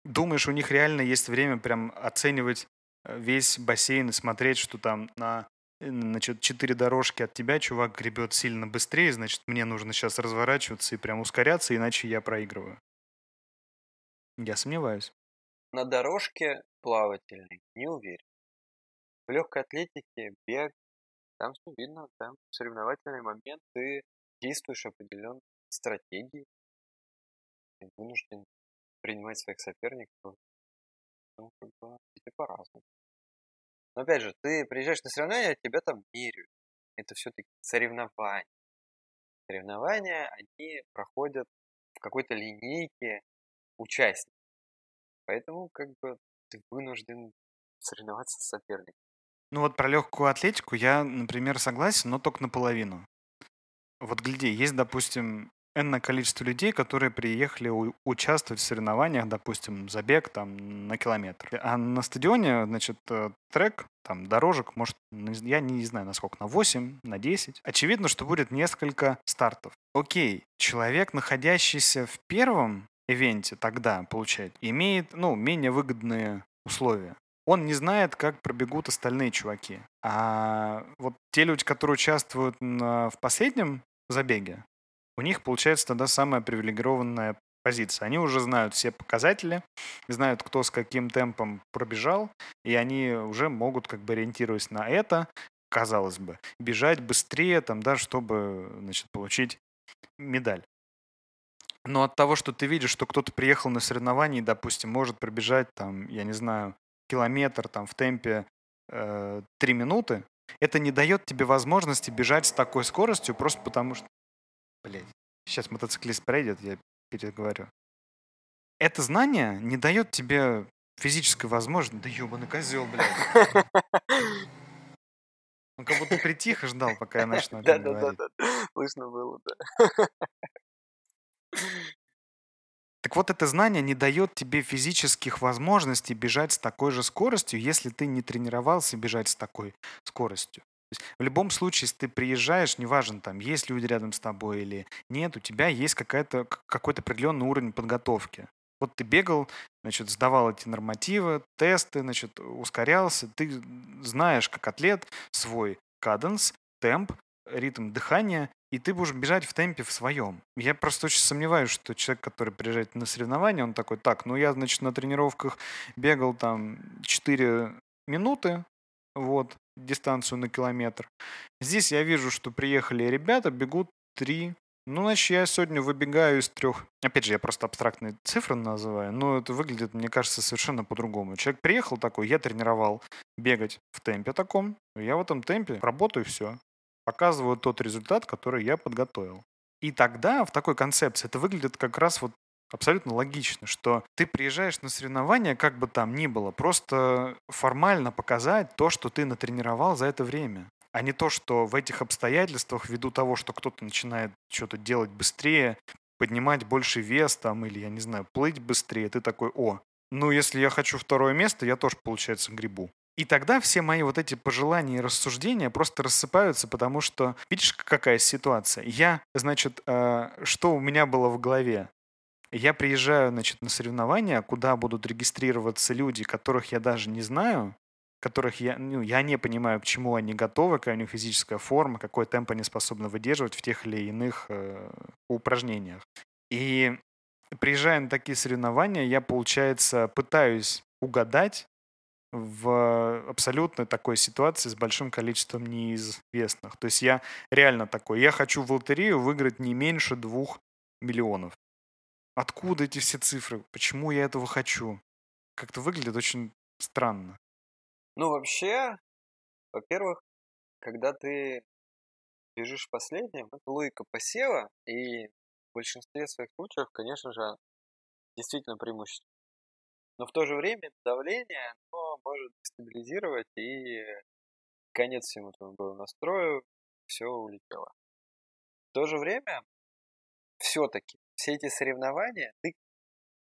A: Думаешь, у них реально есть время прям оценивать э, весь бассейн и смотреть, что там на э, значит, четыре дорожки от тебя чувак гребет сильно быстрее, значит, мне нужно сейчас разворачиваться и прям ускоряться, иначе я проигрываю. Я сомневаюсь.
B: На дорожке плавательной не уверен. В легкой атлетике, бег, там все видно, там соревновательный момент ты действуешь определенной стратегией, ты вынужден принимать своих соперников, ну, как бы, по-разному. Но опять же, ты приезжаешь на соревнования, тебя там меряют. Это все-таки соревнования. Соревнования, они проходят в какой-то линейке участников. Поэтому, как бы, ты вынужден соревноваться с соперником.
A: Ну вот про легкую атлетику я, например, согласен, но только наполовину. Вот гляди, есть, допустим, энное количество людей, которые приехали участвовать в соревнованиях, допустим, забег там на километр. А на стадионе, значит, э, трек, там, дорожек, может, ну, я не знаю, насколько, на 8, на 10. Очевидно, что будет несколько стартов. Окей, человек, находящийся в первом ивенте тогда, получает, имеет, ну, менее выгодные условия он не знает, как пробегут остальные чуваки. А вот те люди, которые участвуют на, в последнем забеге, у них получается тогда самая привилегированная позиция. Они уже знают все показатели, знают, кто с каким темпом пробежал, и они уже могут, как бы ориентируясь на это, казалось бы, бежать быстрее, там, да, чтобы значит, получить медаль. Но от того, что ты видишь, что кто-то приехал на соревнования и, допустим, может пробежать, там, я не знаю, километр там, в темпе э, 3 минуты, это не дает тебе возможности бежать с такой скоростью, просто потому что... Блядь, сейчас мотоциклист пройдет, я переговорю. Это знание не дает тебе физической возможности... Да ебаный козел, блядь. Он как будто притих и ждал, пока я начну
B: Да, да, да, да. Слышно было, да.
A: Так вот, это знание не дает тебе физических возможностей бежать с такой же скоростью, если ты не тренировался бежать с такой скоростью. То есть в любом случае, если ты приезжаешь, неважно, там, есть люди рядом с тобой или нет, у тебя есть какая-то, какой-то определенный уровень подготовки. Вот ты бегал, значит, сдавал эти нормативы, тесты, значит, ускорялся. Ты знаешь, как атлет, свой каденс, темп, ритм дыхания, и ты будешь бежать в темпе в своем. Я просто очень сомневаюсь, что человек, который приезжает на соревнования, он такой, так, ну я, значит, на тренировках бегал там 4 минуты, вот, дистанцию на километр. Здесь я вижу, что приехали ребята, бегут 3 ну, значит, я сегодня выбегаю из трех... Опять же, я просто абстрактные цифры называю, но это выглядит, мне кажется, совершенно по-другому. Человек приехал такой, я тренировал бегать в темпе таком, я в этом темпе работаю, все показываю тот результат, который я подготовил. И тогда в такой концепции это выглядит как раз вот абсолютно логично, что ты приезжаешь на соревнования, как бы там ни было, просто формально показать то, что ты натренировал за это время а не то, что в этих обстоятельствах, ввиду того, что кто-то начинает что-то делать быстрее, поднимать больше вес там, или, я не знаю, плыть быстрее, ты такой, о, ну, если я хочу второе место, я тоже, получается, грибу. И тогда все мои вот эти пожелания и рассуждения просто рассыпаются, потому что, видишь, какая ситуация? Я, значит, э, что у меня было в голове? Я приезжаю, значит, на соревнования, куда будут регистрироваться люди, которых я даже не знаю, которых я, ну, я не понимаю, к чему они готовы, какая у них физическая форма, какой темп они способны выдерживать в тех или иных э, упражнениях. И приезжая на такие соревнования, я, получается, пытаюсь угадать в абсолютно такой ситуации с большим количеством неизвестных. То есть я реально такой, я хочу в лотерею выиграть не меньше двух миллионов. Откуда эти все цифры? Почему я этого хочу? Как-то выглядит очень странно.
B: Ну, вообще, во-первых, когда ты бежишь последним, это логика посева, и в большинстве своих случаев, конечно же, действительно преимущество. Но в то же время давление оно может дестабилизировать, и конец всему этому был настрою, все улетело. В то же время, все-таки, все эти соревнования, ты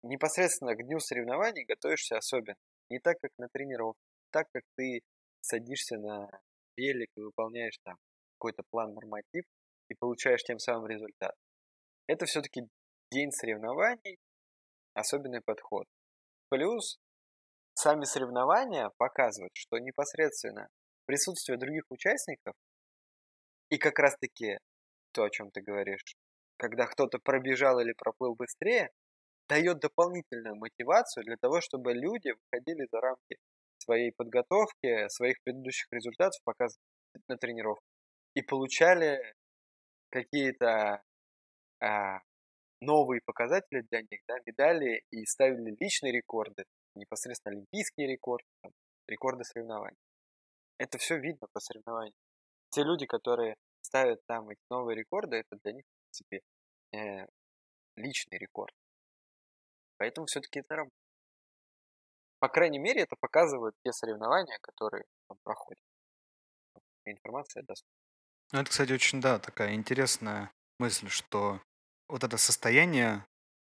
B: непосредственно к дню соревнований готовишься особенно. Не так, как на тренировке, так, как ты садишься на велик и выполняешь там какой-то план норматив и получаешь тем самым результат. Это все-таки день соревнований, особенный подход. Плюс сами соревнования показывают, что непосредственно присутствие других участников и как раз-таки то, о чем ты говоришь, когда кто-то пробежал или проплыл быстрее, дает дополнительную мотивацию для того, чтобы люди выходили за рамки своей подготовки, своих предыдущих результатов показывали на тренировках и получали какие-то а, новые показатели для них, да, медали и ставили личные рекорды, непосредственно олимпийские рекорды, там, рекорды соревнований. Это все видно по соревнованиям. Те люди, которые ставят там эти новые рекорды, это для них, в принципе, э, личный рекорд. Поэтому все-таки это работает. По крайней мере, это показывают те соревнования, которые там проходят. Информация доступна.
A: Ну, это, кстати, очень, да, такая интересная мысль, что вот это состояние,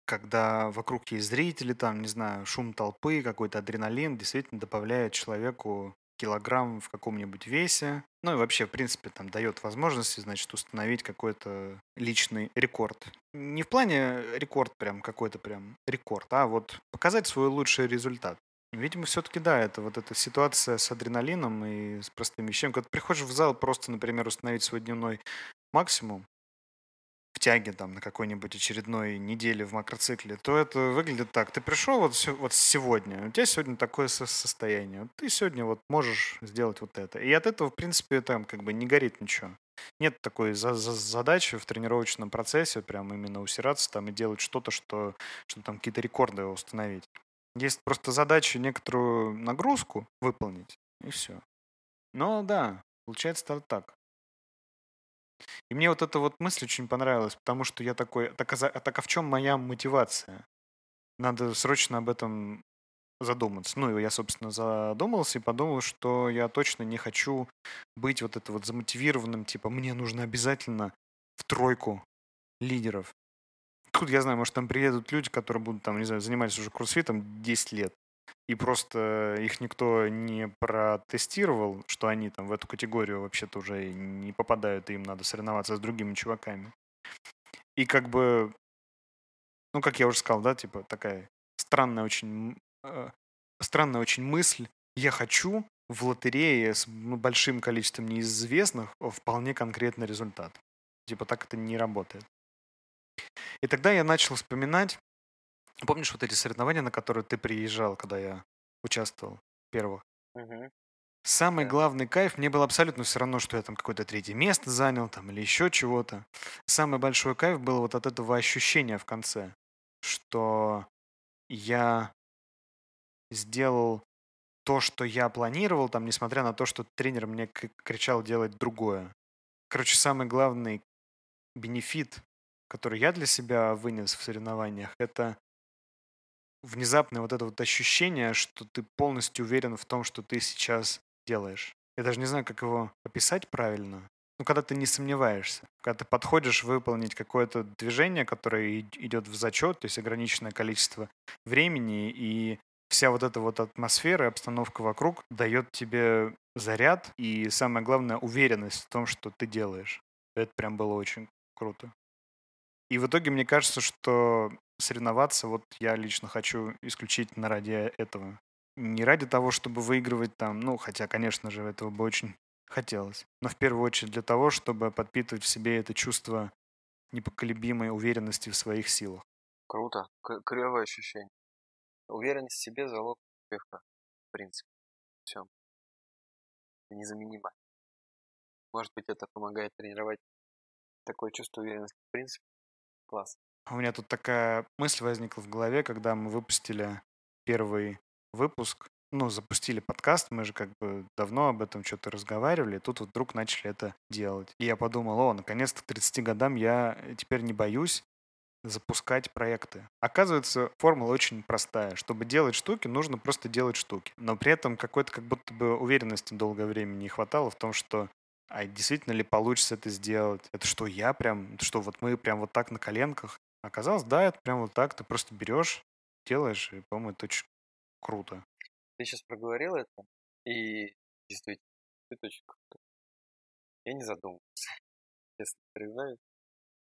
A: когда вокруг есть зрители, там, не знаю, шум толпы, какой-то адреналин, действительно добавляет человеку килограмм в каком-нибудь весе. Ну и вообще, в принципе, там дает возможности, значит, установить какой-то личный рекорд. Не в плане рекорд прям какой-то прям рекорд, а вот показать свой лучший результат. Видимо, все-таки да, это вот эта ситуация с адреналином и с простыми вещами. Когда ты приходишь в зал просто, например, установить свой дневной максимум, в тяге там на какой-нибудь очередной неделе в макроцикле, то это выглядит так. Ты пришел вот, вот сегодня, у тебя сегодня такое состояние. Ты сегодня вот можешь сделать вот это. И от этого, в принципе, там как бы не горит ничего. Нет такой за за задачи в тренировочном процессе прям именно усираться там и делать что-то, что, что там какие-то рекорды установить. Есть просто задача некоторую нагрузку выполнить, и все. Но да, получается так. И мне вот эта вот мысль очень понравилась, потому что я такой, так а, так а в чем моя мотивация? Надо срочно об этом задуматься. Ну, и я, собственно, задумался и подумал, что я точно не хочу быть вот это вот замотивированным, типа, мне нужно обязательно в тройку лидеров. Тут я знаю, может, там приедут люди, которые будут, там, не знаю, заниматься уже кроссфитом 10 лет и просто их никто не протестировал, что они там в эту категорию вообще-то уже не попадают, и им надо соревноваться с другими чуваками. И как бы, ну, как я уже сказал, да, типа такая странная очень, э, странная очень мысль. Я хочу в лотерее с ну, большим количеством неизвестных вполне конкретный результат. Типа так это не работает. И тогда я начал вспоминать Помнишь вот эти соревнования, на которые ты приезжал, когда я участвовал первых?
B: Мгм.
A: Самый
B: Да.
A: главный кайф, мне было абсолютно все равно, что я там какое-то третье место занял там или еще чего-то. Самый большой кайф был вот от этого ощущения в конце, что я сделал то, что я планировал, там, несмотря на то, что тренер мне кричал делать другое. Короче, самый главный бенефит, который я для себя вынес в соревнованиях, это внезапное вот это вот ощущение, что ты полностью уверен в том, что ты сейчас делаешь. Я даже не знаю, как его описать правильно. Ну, когда ты не сомневаешься, когда ты подходишь выполнить какое-то движение, которое идет в зачет, то есть ограниченное количество времени, и вся вот эта вот атмосфера, обстановка вокруг дает тебе заряд и, самое главное, уверенность в том, что ты делаешь. Это прям было очень круто. И в итоге мне кажется, что соревноваться вот я лично хочу исключительно ради этого. не ради того, чтобы выигрывать там, ну, хотя, конечно же, этого бы очень хотелось, но в первую очередь для того, чтобы подпитывать в себе это чувство непоколебимой уверенности в своих силах.
B: Круто, К- клевое ощущение. Уверенность в себе залог успеха, в принципе. Все. Незаменимо. Может быть, это помогает тренировать такое чувство уверенности в принципе. Класс.
A: У меня тут такая мысль возникла в голове, когда мы выпустили первый выпуск, ну, запустили подкаст, мы же как бы давно об этом что-то разговаривали, и тут вот вдруг начали это делать. И я подумал, о, наконец-то к 30 годам я теперь не боюсь запускать проекты. Оказывается, формула очень простая. Чтобы делать штуки, нужно просто делать штуки. Но при этом какой-то как будто бы уверенности долгое время не хватало в том, что а действительно ли получится это сделать? Это что, я прям, что, вот мы прям вот так на коленках? Оказалось, да, это прям вот так, ты просто берешь, делаешь, и, по-моему, это очень круто.
B: Ты сейчас проговорил это, и действительно, это очень круто. Я не задумывался, честно признаюсь.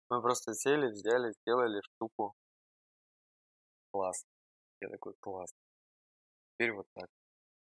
B: Мы просто сели, взяли, сделали штуку. Классно. Я такой, класс. Теперь вот так.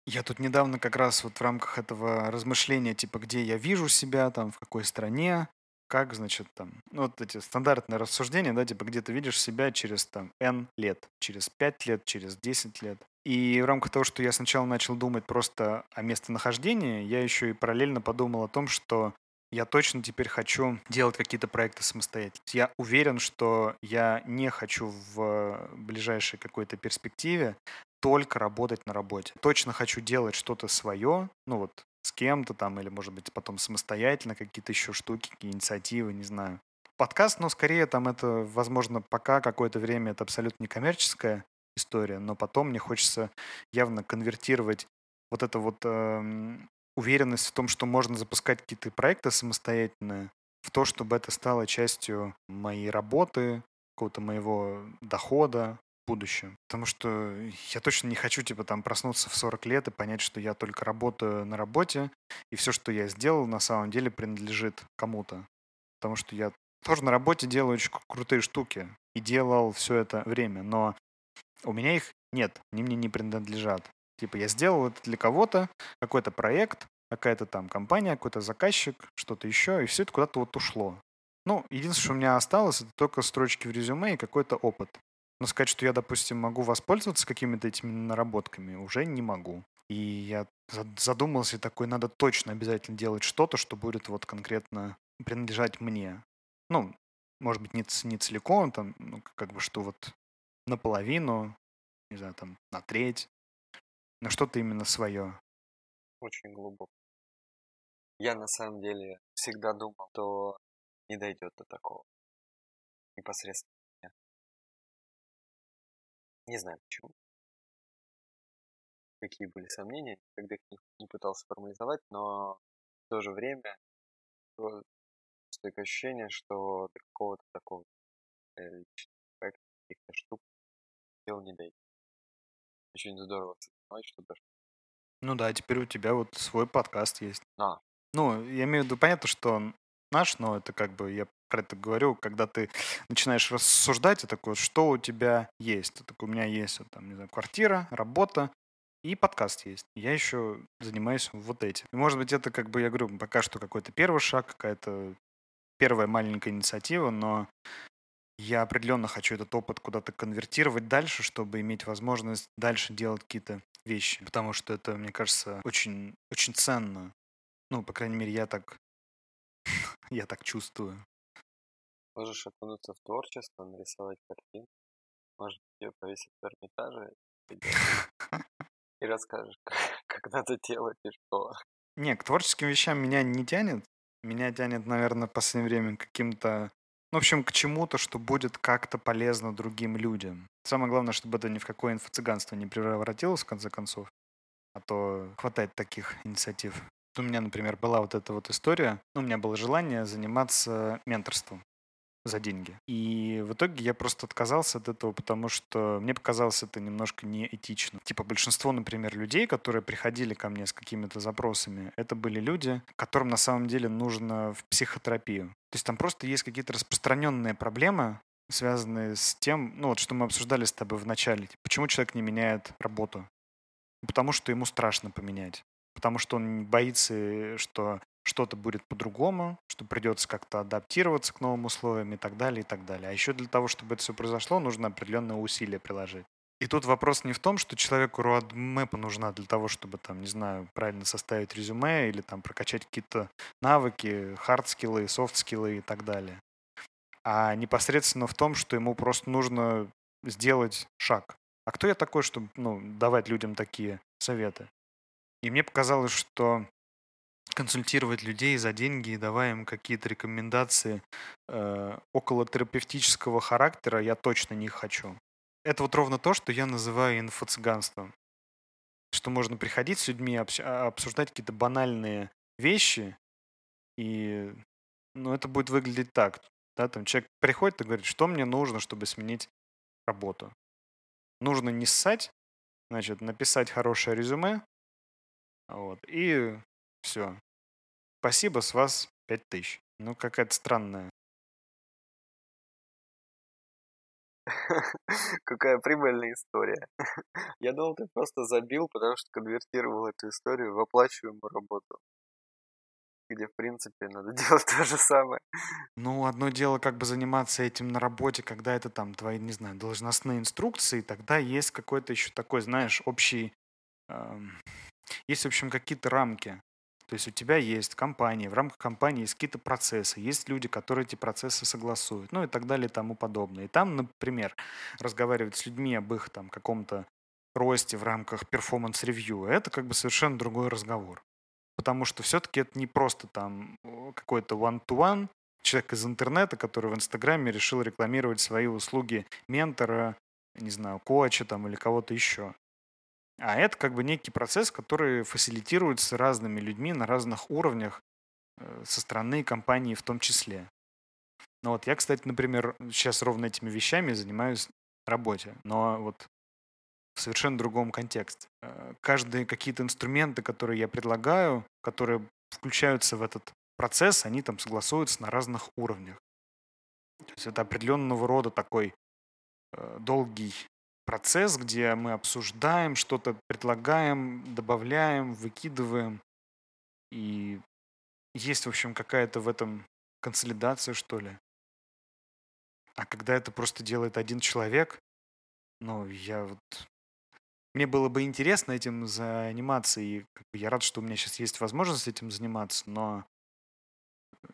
A: Я тут недавно как раз вот в рамках этого размышления, типа, где я вижу себя, там, в какой стране, как, значит, там, ну, вот эти стандартные рассуждения, да, типа, где ты видишь себя через, там, N лет, через 5 лет, через 10 лет. И в рамках того, что я сначала начал думать просто о местонахождении, я еще и параллельно подумал о том, что я точно теперь хочу делать какие-то проекты самостоятельно. Я уверен, что я не хочу в ближайшей какой-то перспективе только работать на работе. Точно хочу делать что-то свое, ну вот с кем-то там, или, может быть, потом самостоятельно какие-то еще штуки, инициативы, не знаю. Подкаст, но скорее там это, возможно, пока какое-то время это абсолютно некоммерческая история, но потом мне хочется явно конвертировать вот это вот э, уверенность в том, что можно запускать какие-то проекты самостоятельно, в то, чтобы это стало частью моей работы, какого-то моего дохода, будущем. Потому что я точно не хочу, типа, там, проснуться в 40 лет и понять, что я только работаю на работе, и все, что я сделал, на самом деле принадлежит кому-то. Потому что я тоже на работе делаю очень крутые штуки и делал все это время, но у меня их нет, они мне не принадлежат. Типа я сделал это для кого-то, какой-то проект, какая-то там компания, какой-то заказчик, что-то еще, и все это куда-то вот ушло. Ну, единственное, что у меня осталось, это только строчки в резюме и какой-то опыт. Но сказать, что я, допустим, могу воспользоваться какими-то этими наработками, уже не могу. И я задумался такой, надо точно обязательно делать что-то, что будет вот конкретно принадлежать мне. Ну, может быть, не, не целиком, там, ну, как бы, что вот наполовину, не знаю, там, на треть, но что-то именно свое.
B: Очень глубоко. Я на самом деле всегда думал, что не дойдет до такого. Непосредственно не знаю почему. Какие были сомнения, когда их не пытался формализовать, но в то же время такое ощущение, что до какого-то такого э, личного проекта, каких-то штук дело не дойдет. Очень здорово осознавать, что даже...
A: Ну да, теперь у тебя вот свой подкаст есть.
B: А.
A: Ну, я имею в виду, понятно, что он наш, но это как бы я про это говорю, когда ты начинаешь рассуждать, и такой, что у тебя есть. Ты такой, у меня есть вот, там, не знаю, квартира, работа, и подкаст есть. Я еще занимаюсь вот этим. И, может быть, это, как бы, я говорю, пока что какой-то первый шаг, какая-то первая маленькая инициатива, но я определенно хочу этот опыт куда-то конвертировать дальше, чтобы иметь возможность дальше делать какие-то вещи. Потому что это, мне кажется, очень, очень ценно. Ну, по крайней мере, я так, я так чувствую.
B: Можешь окунуться в творчество, нарисовать картину. Может, ее повесить в Эрмитаже и расскажешь, как, как надо делать и что.
A: Не, к творческим вещам меня не тянет. Меня тянет, наверное, в последнее время каким-то ну, в общем, к чему-то, что будет как-то полезно другим людям. Самое главное, чтобы это ни в какое инфо-цыганство не превратилось, в конце концов. А то хватает таких инициатив. У меня, например, была вот эта вот история. Ну, у меня было желание заниматься менторством за деньги. И в итоге я просто отказался от этого, потому что мне показалось это немножко неэтично. Типа большинство, например, людей, которые приходили ко мне с какими-то запросами, это были люди, которым на самом деле нужно в психотерапию. То есть там просто есть какие-то распространенные проблемы, связанные с тем, ну вот что мы обсуждали с тобой в начале. Почему человек не меняет работу? потому что ему страшно поменять. Потому что он боится, что что-то будет по-другому, что придется как-то адаптироваться к новым условиям и так далее, и так далее. А еще для того, чтобы это все произошло, нужно определенные усилия приложить. И тут вопрос не в том, что человеку roadmap нужна для того, чтобы, там, не знаю, правильно составить резюме или там прокачать какие-то навыки, хардскиллы, софтскиллы и так далее. А непосредственно в том, что ему просто нужно сделать шаг. А кто я такой, чтобы ну, давать людям такие советы? И мне показалось, что консультировать людей за деньги и давая им какие-то рекомендации э, около терапевтического характера я точно не хочу. Это вот ровно то, что я называю инфо-цыганством. Что можно приходить с людьми, а, обсуждать какие-то банальные вещи, и ну, это будет выглядеть так. Да, там человек приходит и говорит, что мне нужно, чтобы сменить работу. Нужно не ссать, значит, написать хорошее резюме, вот, и все. Спасибо, с вас 5000. Ну, какая-то странная.
B: Какая прибыльная история. Я думал, ты просто забил, потому что конвертировал эту историю в оплачиваемую работу. Где, в принципе, надо делать то же самое.
A: Ну, одно дело как бы заниматься этим на работе, когда это там твои, не знаю, должностные инструкции, тогда есть какой-то еще такой, знаешь, общий... эм, есть, в общем, какие-то рамки. То есть у тебя есть компания, в рамках компании есть какие-то процессы, есть люди, которые эти процессы согласуют, ну и так далее и тому подобное. И там, например, разговаривать с людьми об их там каком-то росте в рамках performance review, это как бы совершенно другой разговор. Потому что все-таки это не просто там какой-то one-to-one, человек из интернета, который в Инстаграме решил рекламировать свои услуги ментора, не знаю, коуча там или кого-то еще. А это как бы некий процесс, который фасилитируется разными людьми на разных уровнях э, со стороны компании в том числе. Ну вот я, кстати, например, сейчас ровно этими вещами занимаюсь в работе, но вот в совершенно другом контексте. Э, каждые какие-то инструменты, которые я предлагаю, которые включаются в этот процесс, они там согласуются на разных уровнях. То есть это определенного рода такой э, долгий процесс, где мы обсуждаем, что-то предлагаем, добавляем, выкидываем. И есть, в общем, какая-то в этом консолидация, что ли. А когда это просто делает один человек, ну, я вот... Мне было бы интересно этим заниматься, и как бы, я рад, что у меня сейчас есть возможность этим заниматься, но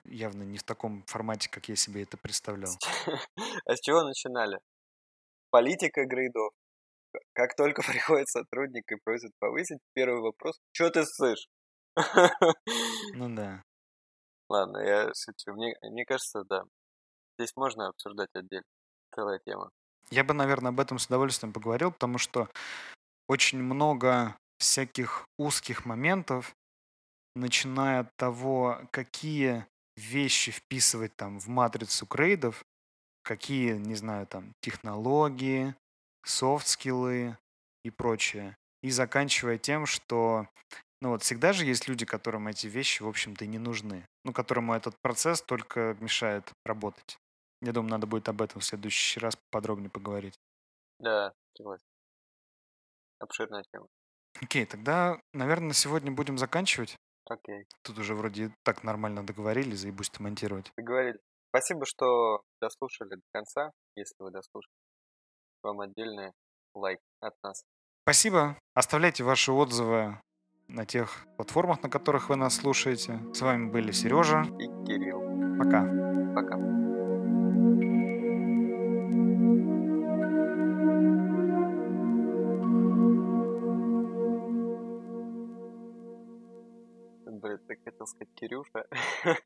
A: явно не в таком формате, как я себе это представлял.
B: А с чего начинали? Политика грейдов. Как только приходит сотрудник и просит повысить, первый вопрос, что ты слышишь?
A: Ну да.
B: Ладно, я шучу. Мне, мне кажется, да. Здесь можно обсуждать отдельно. Целая тема.
A: Я бы, наверное, об этом с удовольствием поговорил, потому что очень много всяких узких моментов, начиная от того, какие вещи вписывать там в матрицу грейдов, какие, не знаю, там, технологии, софт-скиллы и прочее. И заканчивая тем, что ну вот всегда же есть люди, которым эти вещи, в общем-то, не нужны. Ну, которому этот процесс только мешает работать. Я думаю, надо будет об этом в следующий раз подробнее поговорить.
B: Да, согласен. Обширная тема.
A: Окей, тогда, наверное, на сегодня будем заканчивать.
B: Окей.
A: Тут уже вроде так нормально договорились, заебусь монтировать.
B: Договорились. Спасибо, что дослушали до конца, если вы дослушали. Вам отдельный лайк от нас.
A: Спасибо. Оставляйте ваши отзывы на тех платформах, на которых вы нас слушаете. С вами были Сережа
B: и Кирилл.
A: Пока.
B: Пока. Блин, так хотел сказать Кирюша.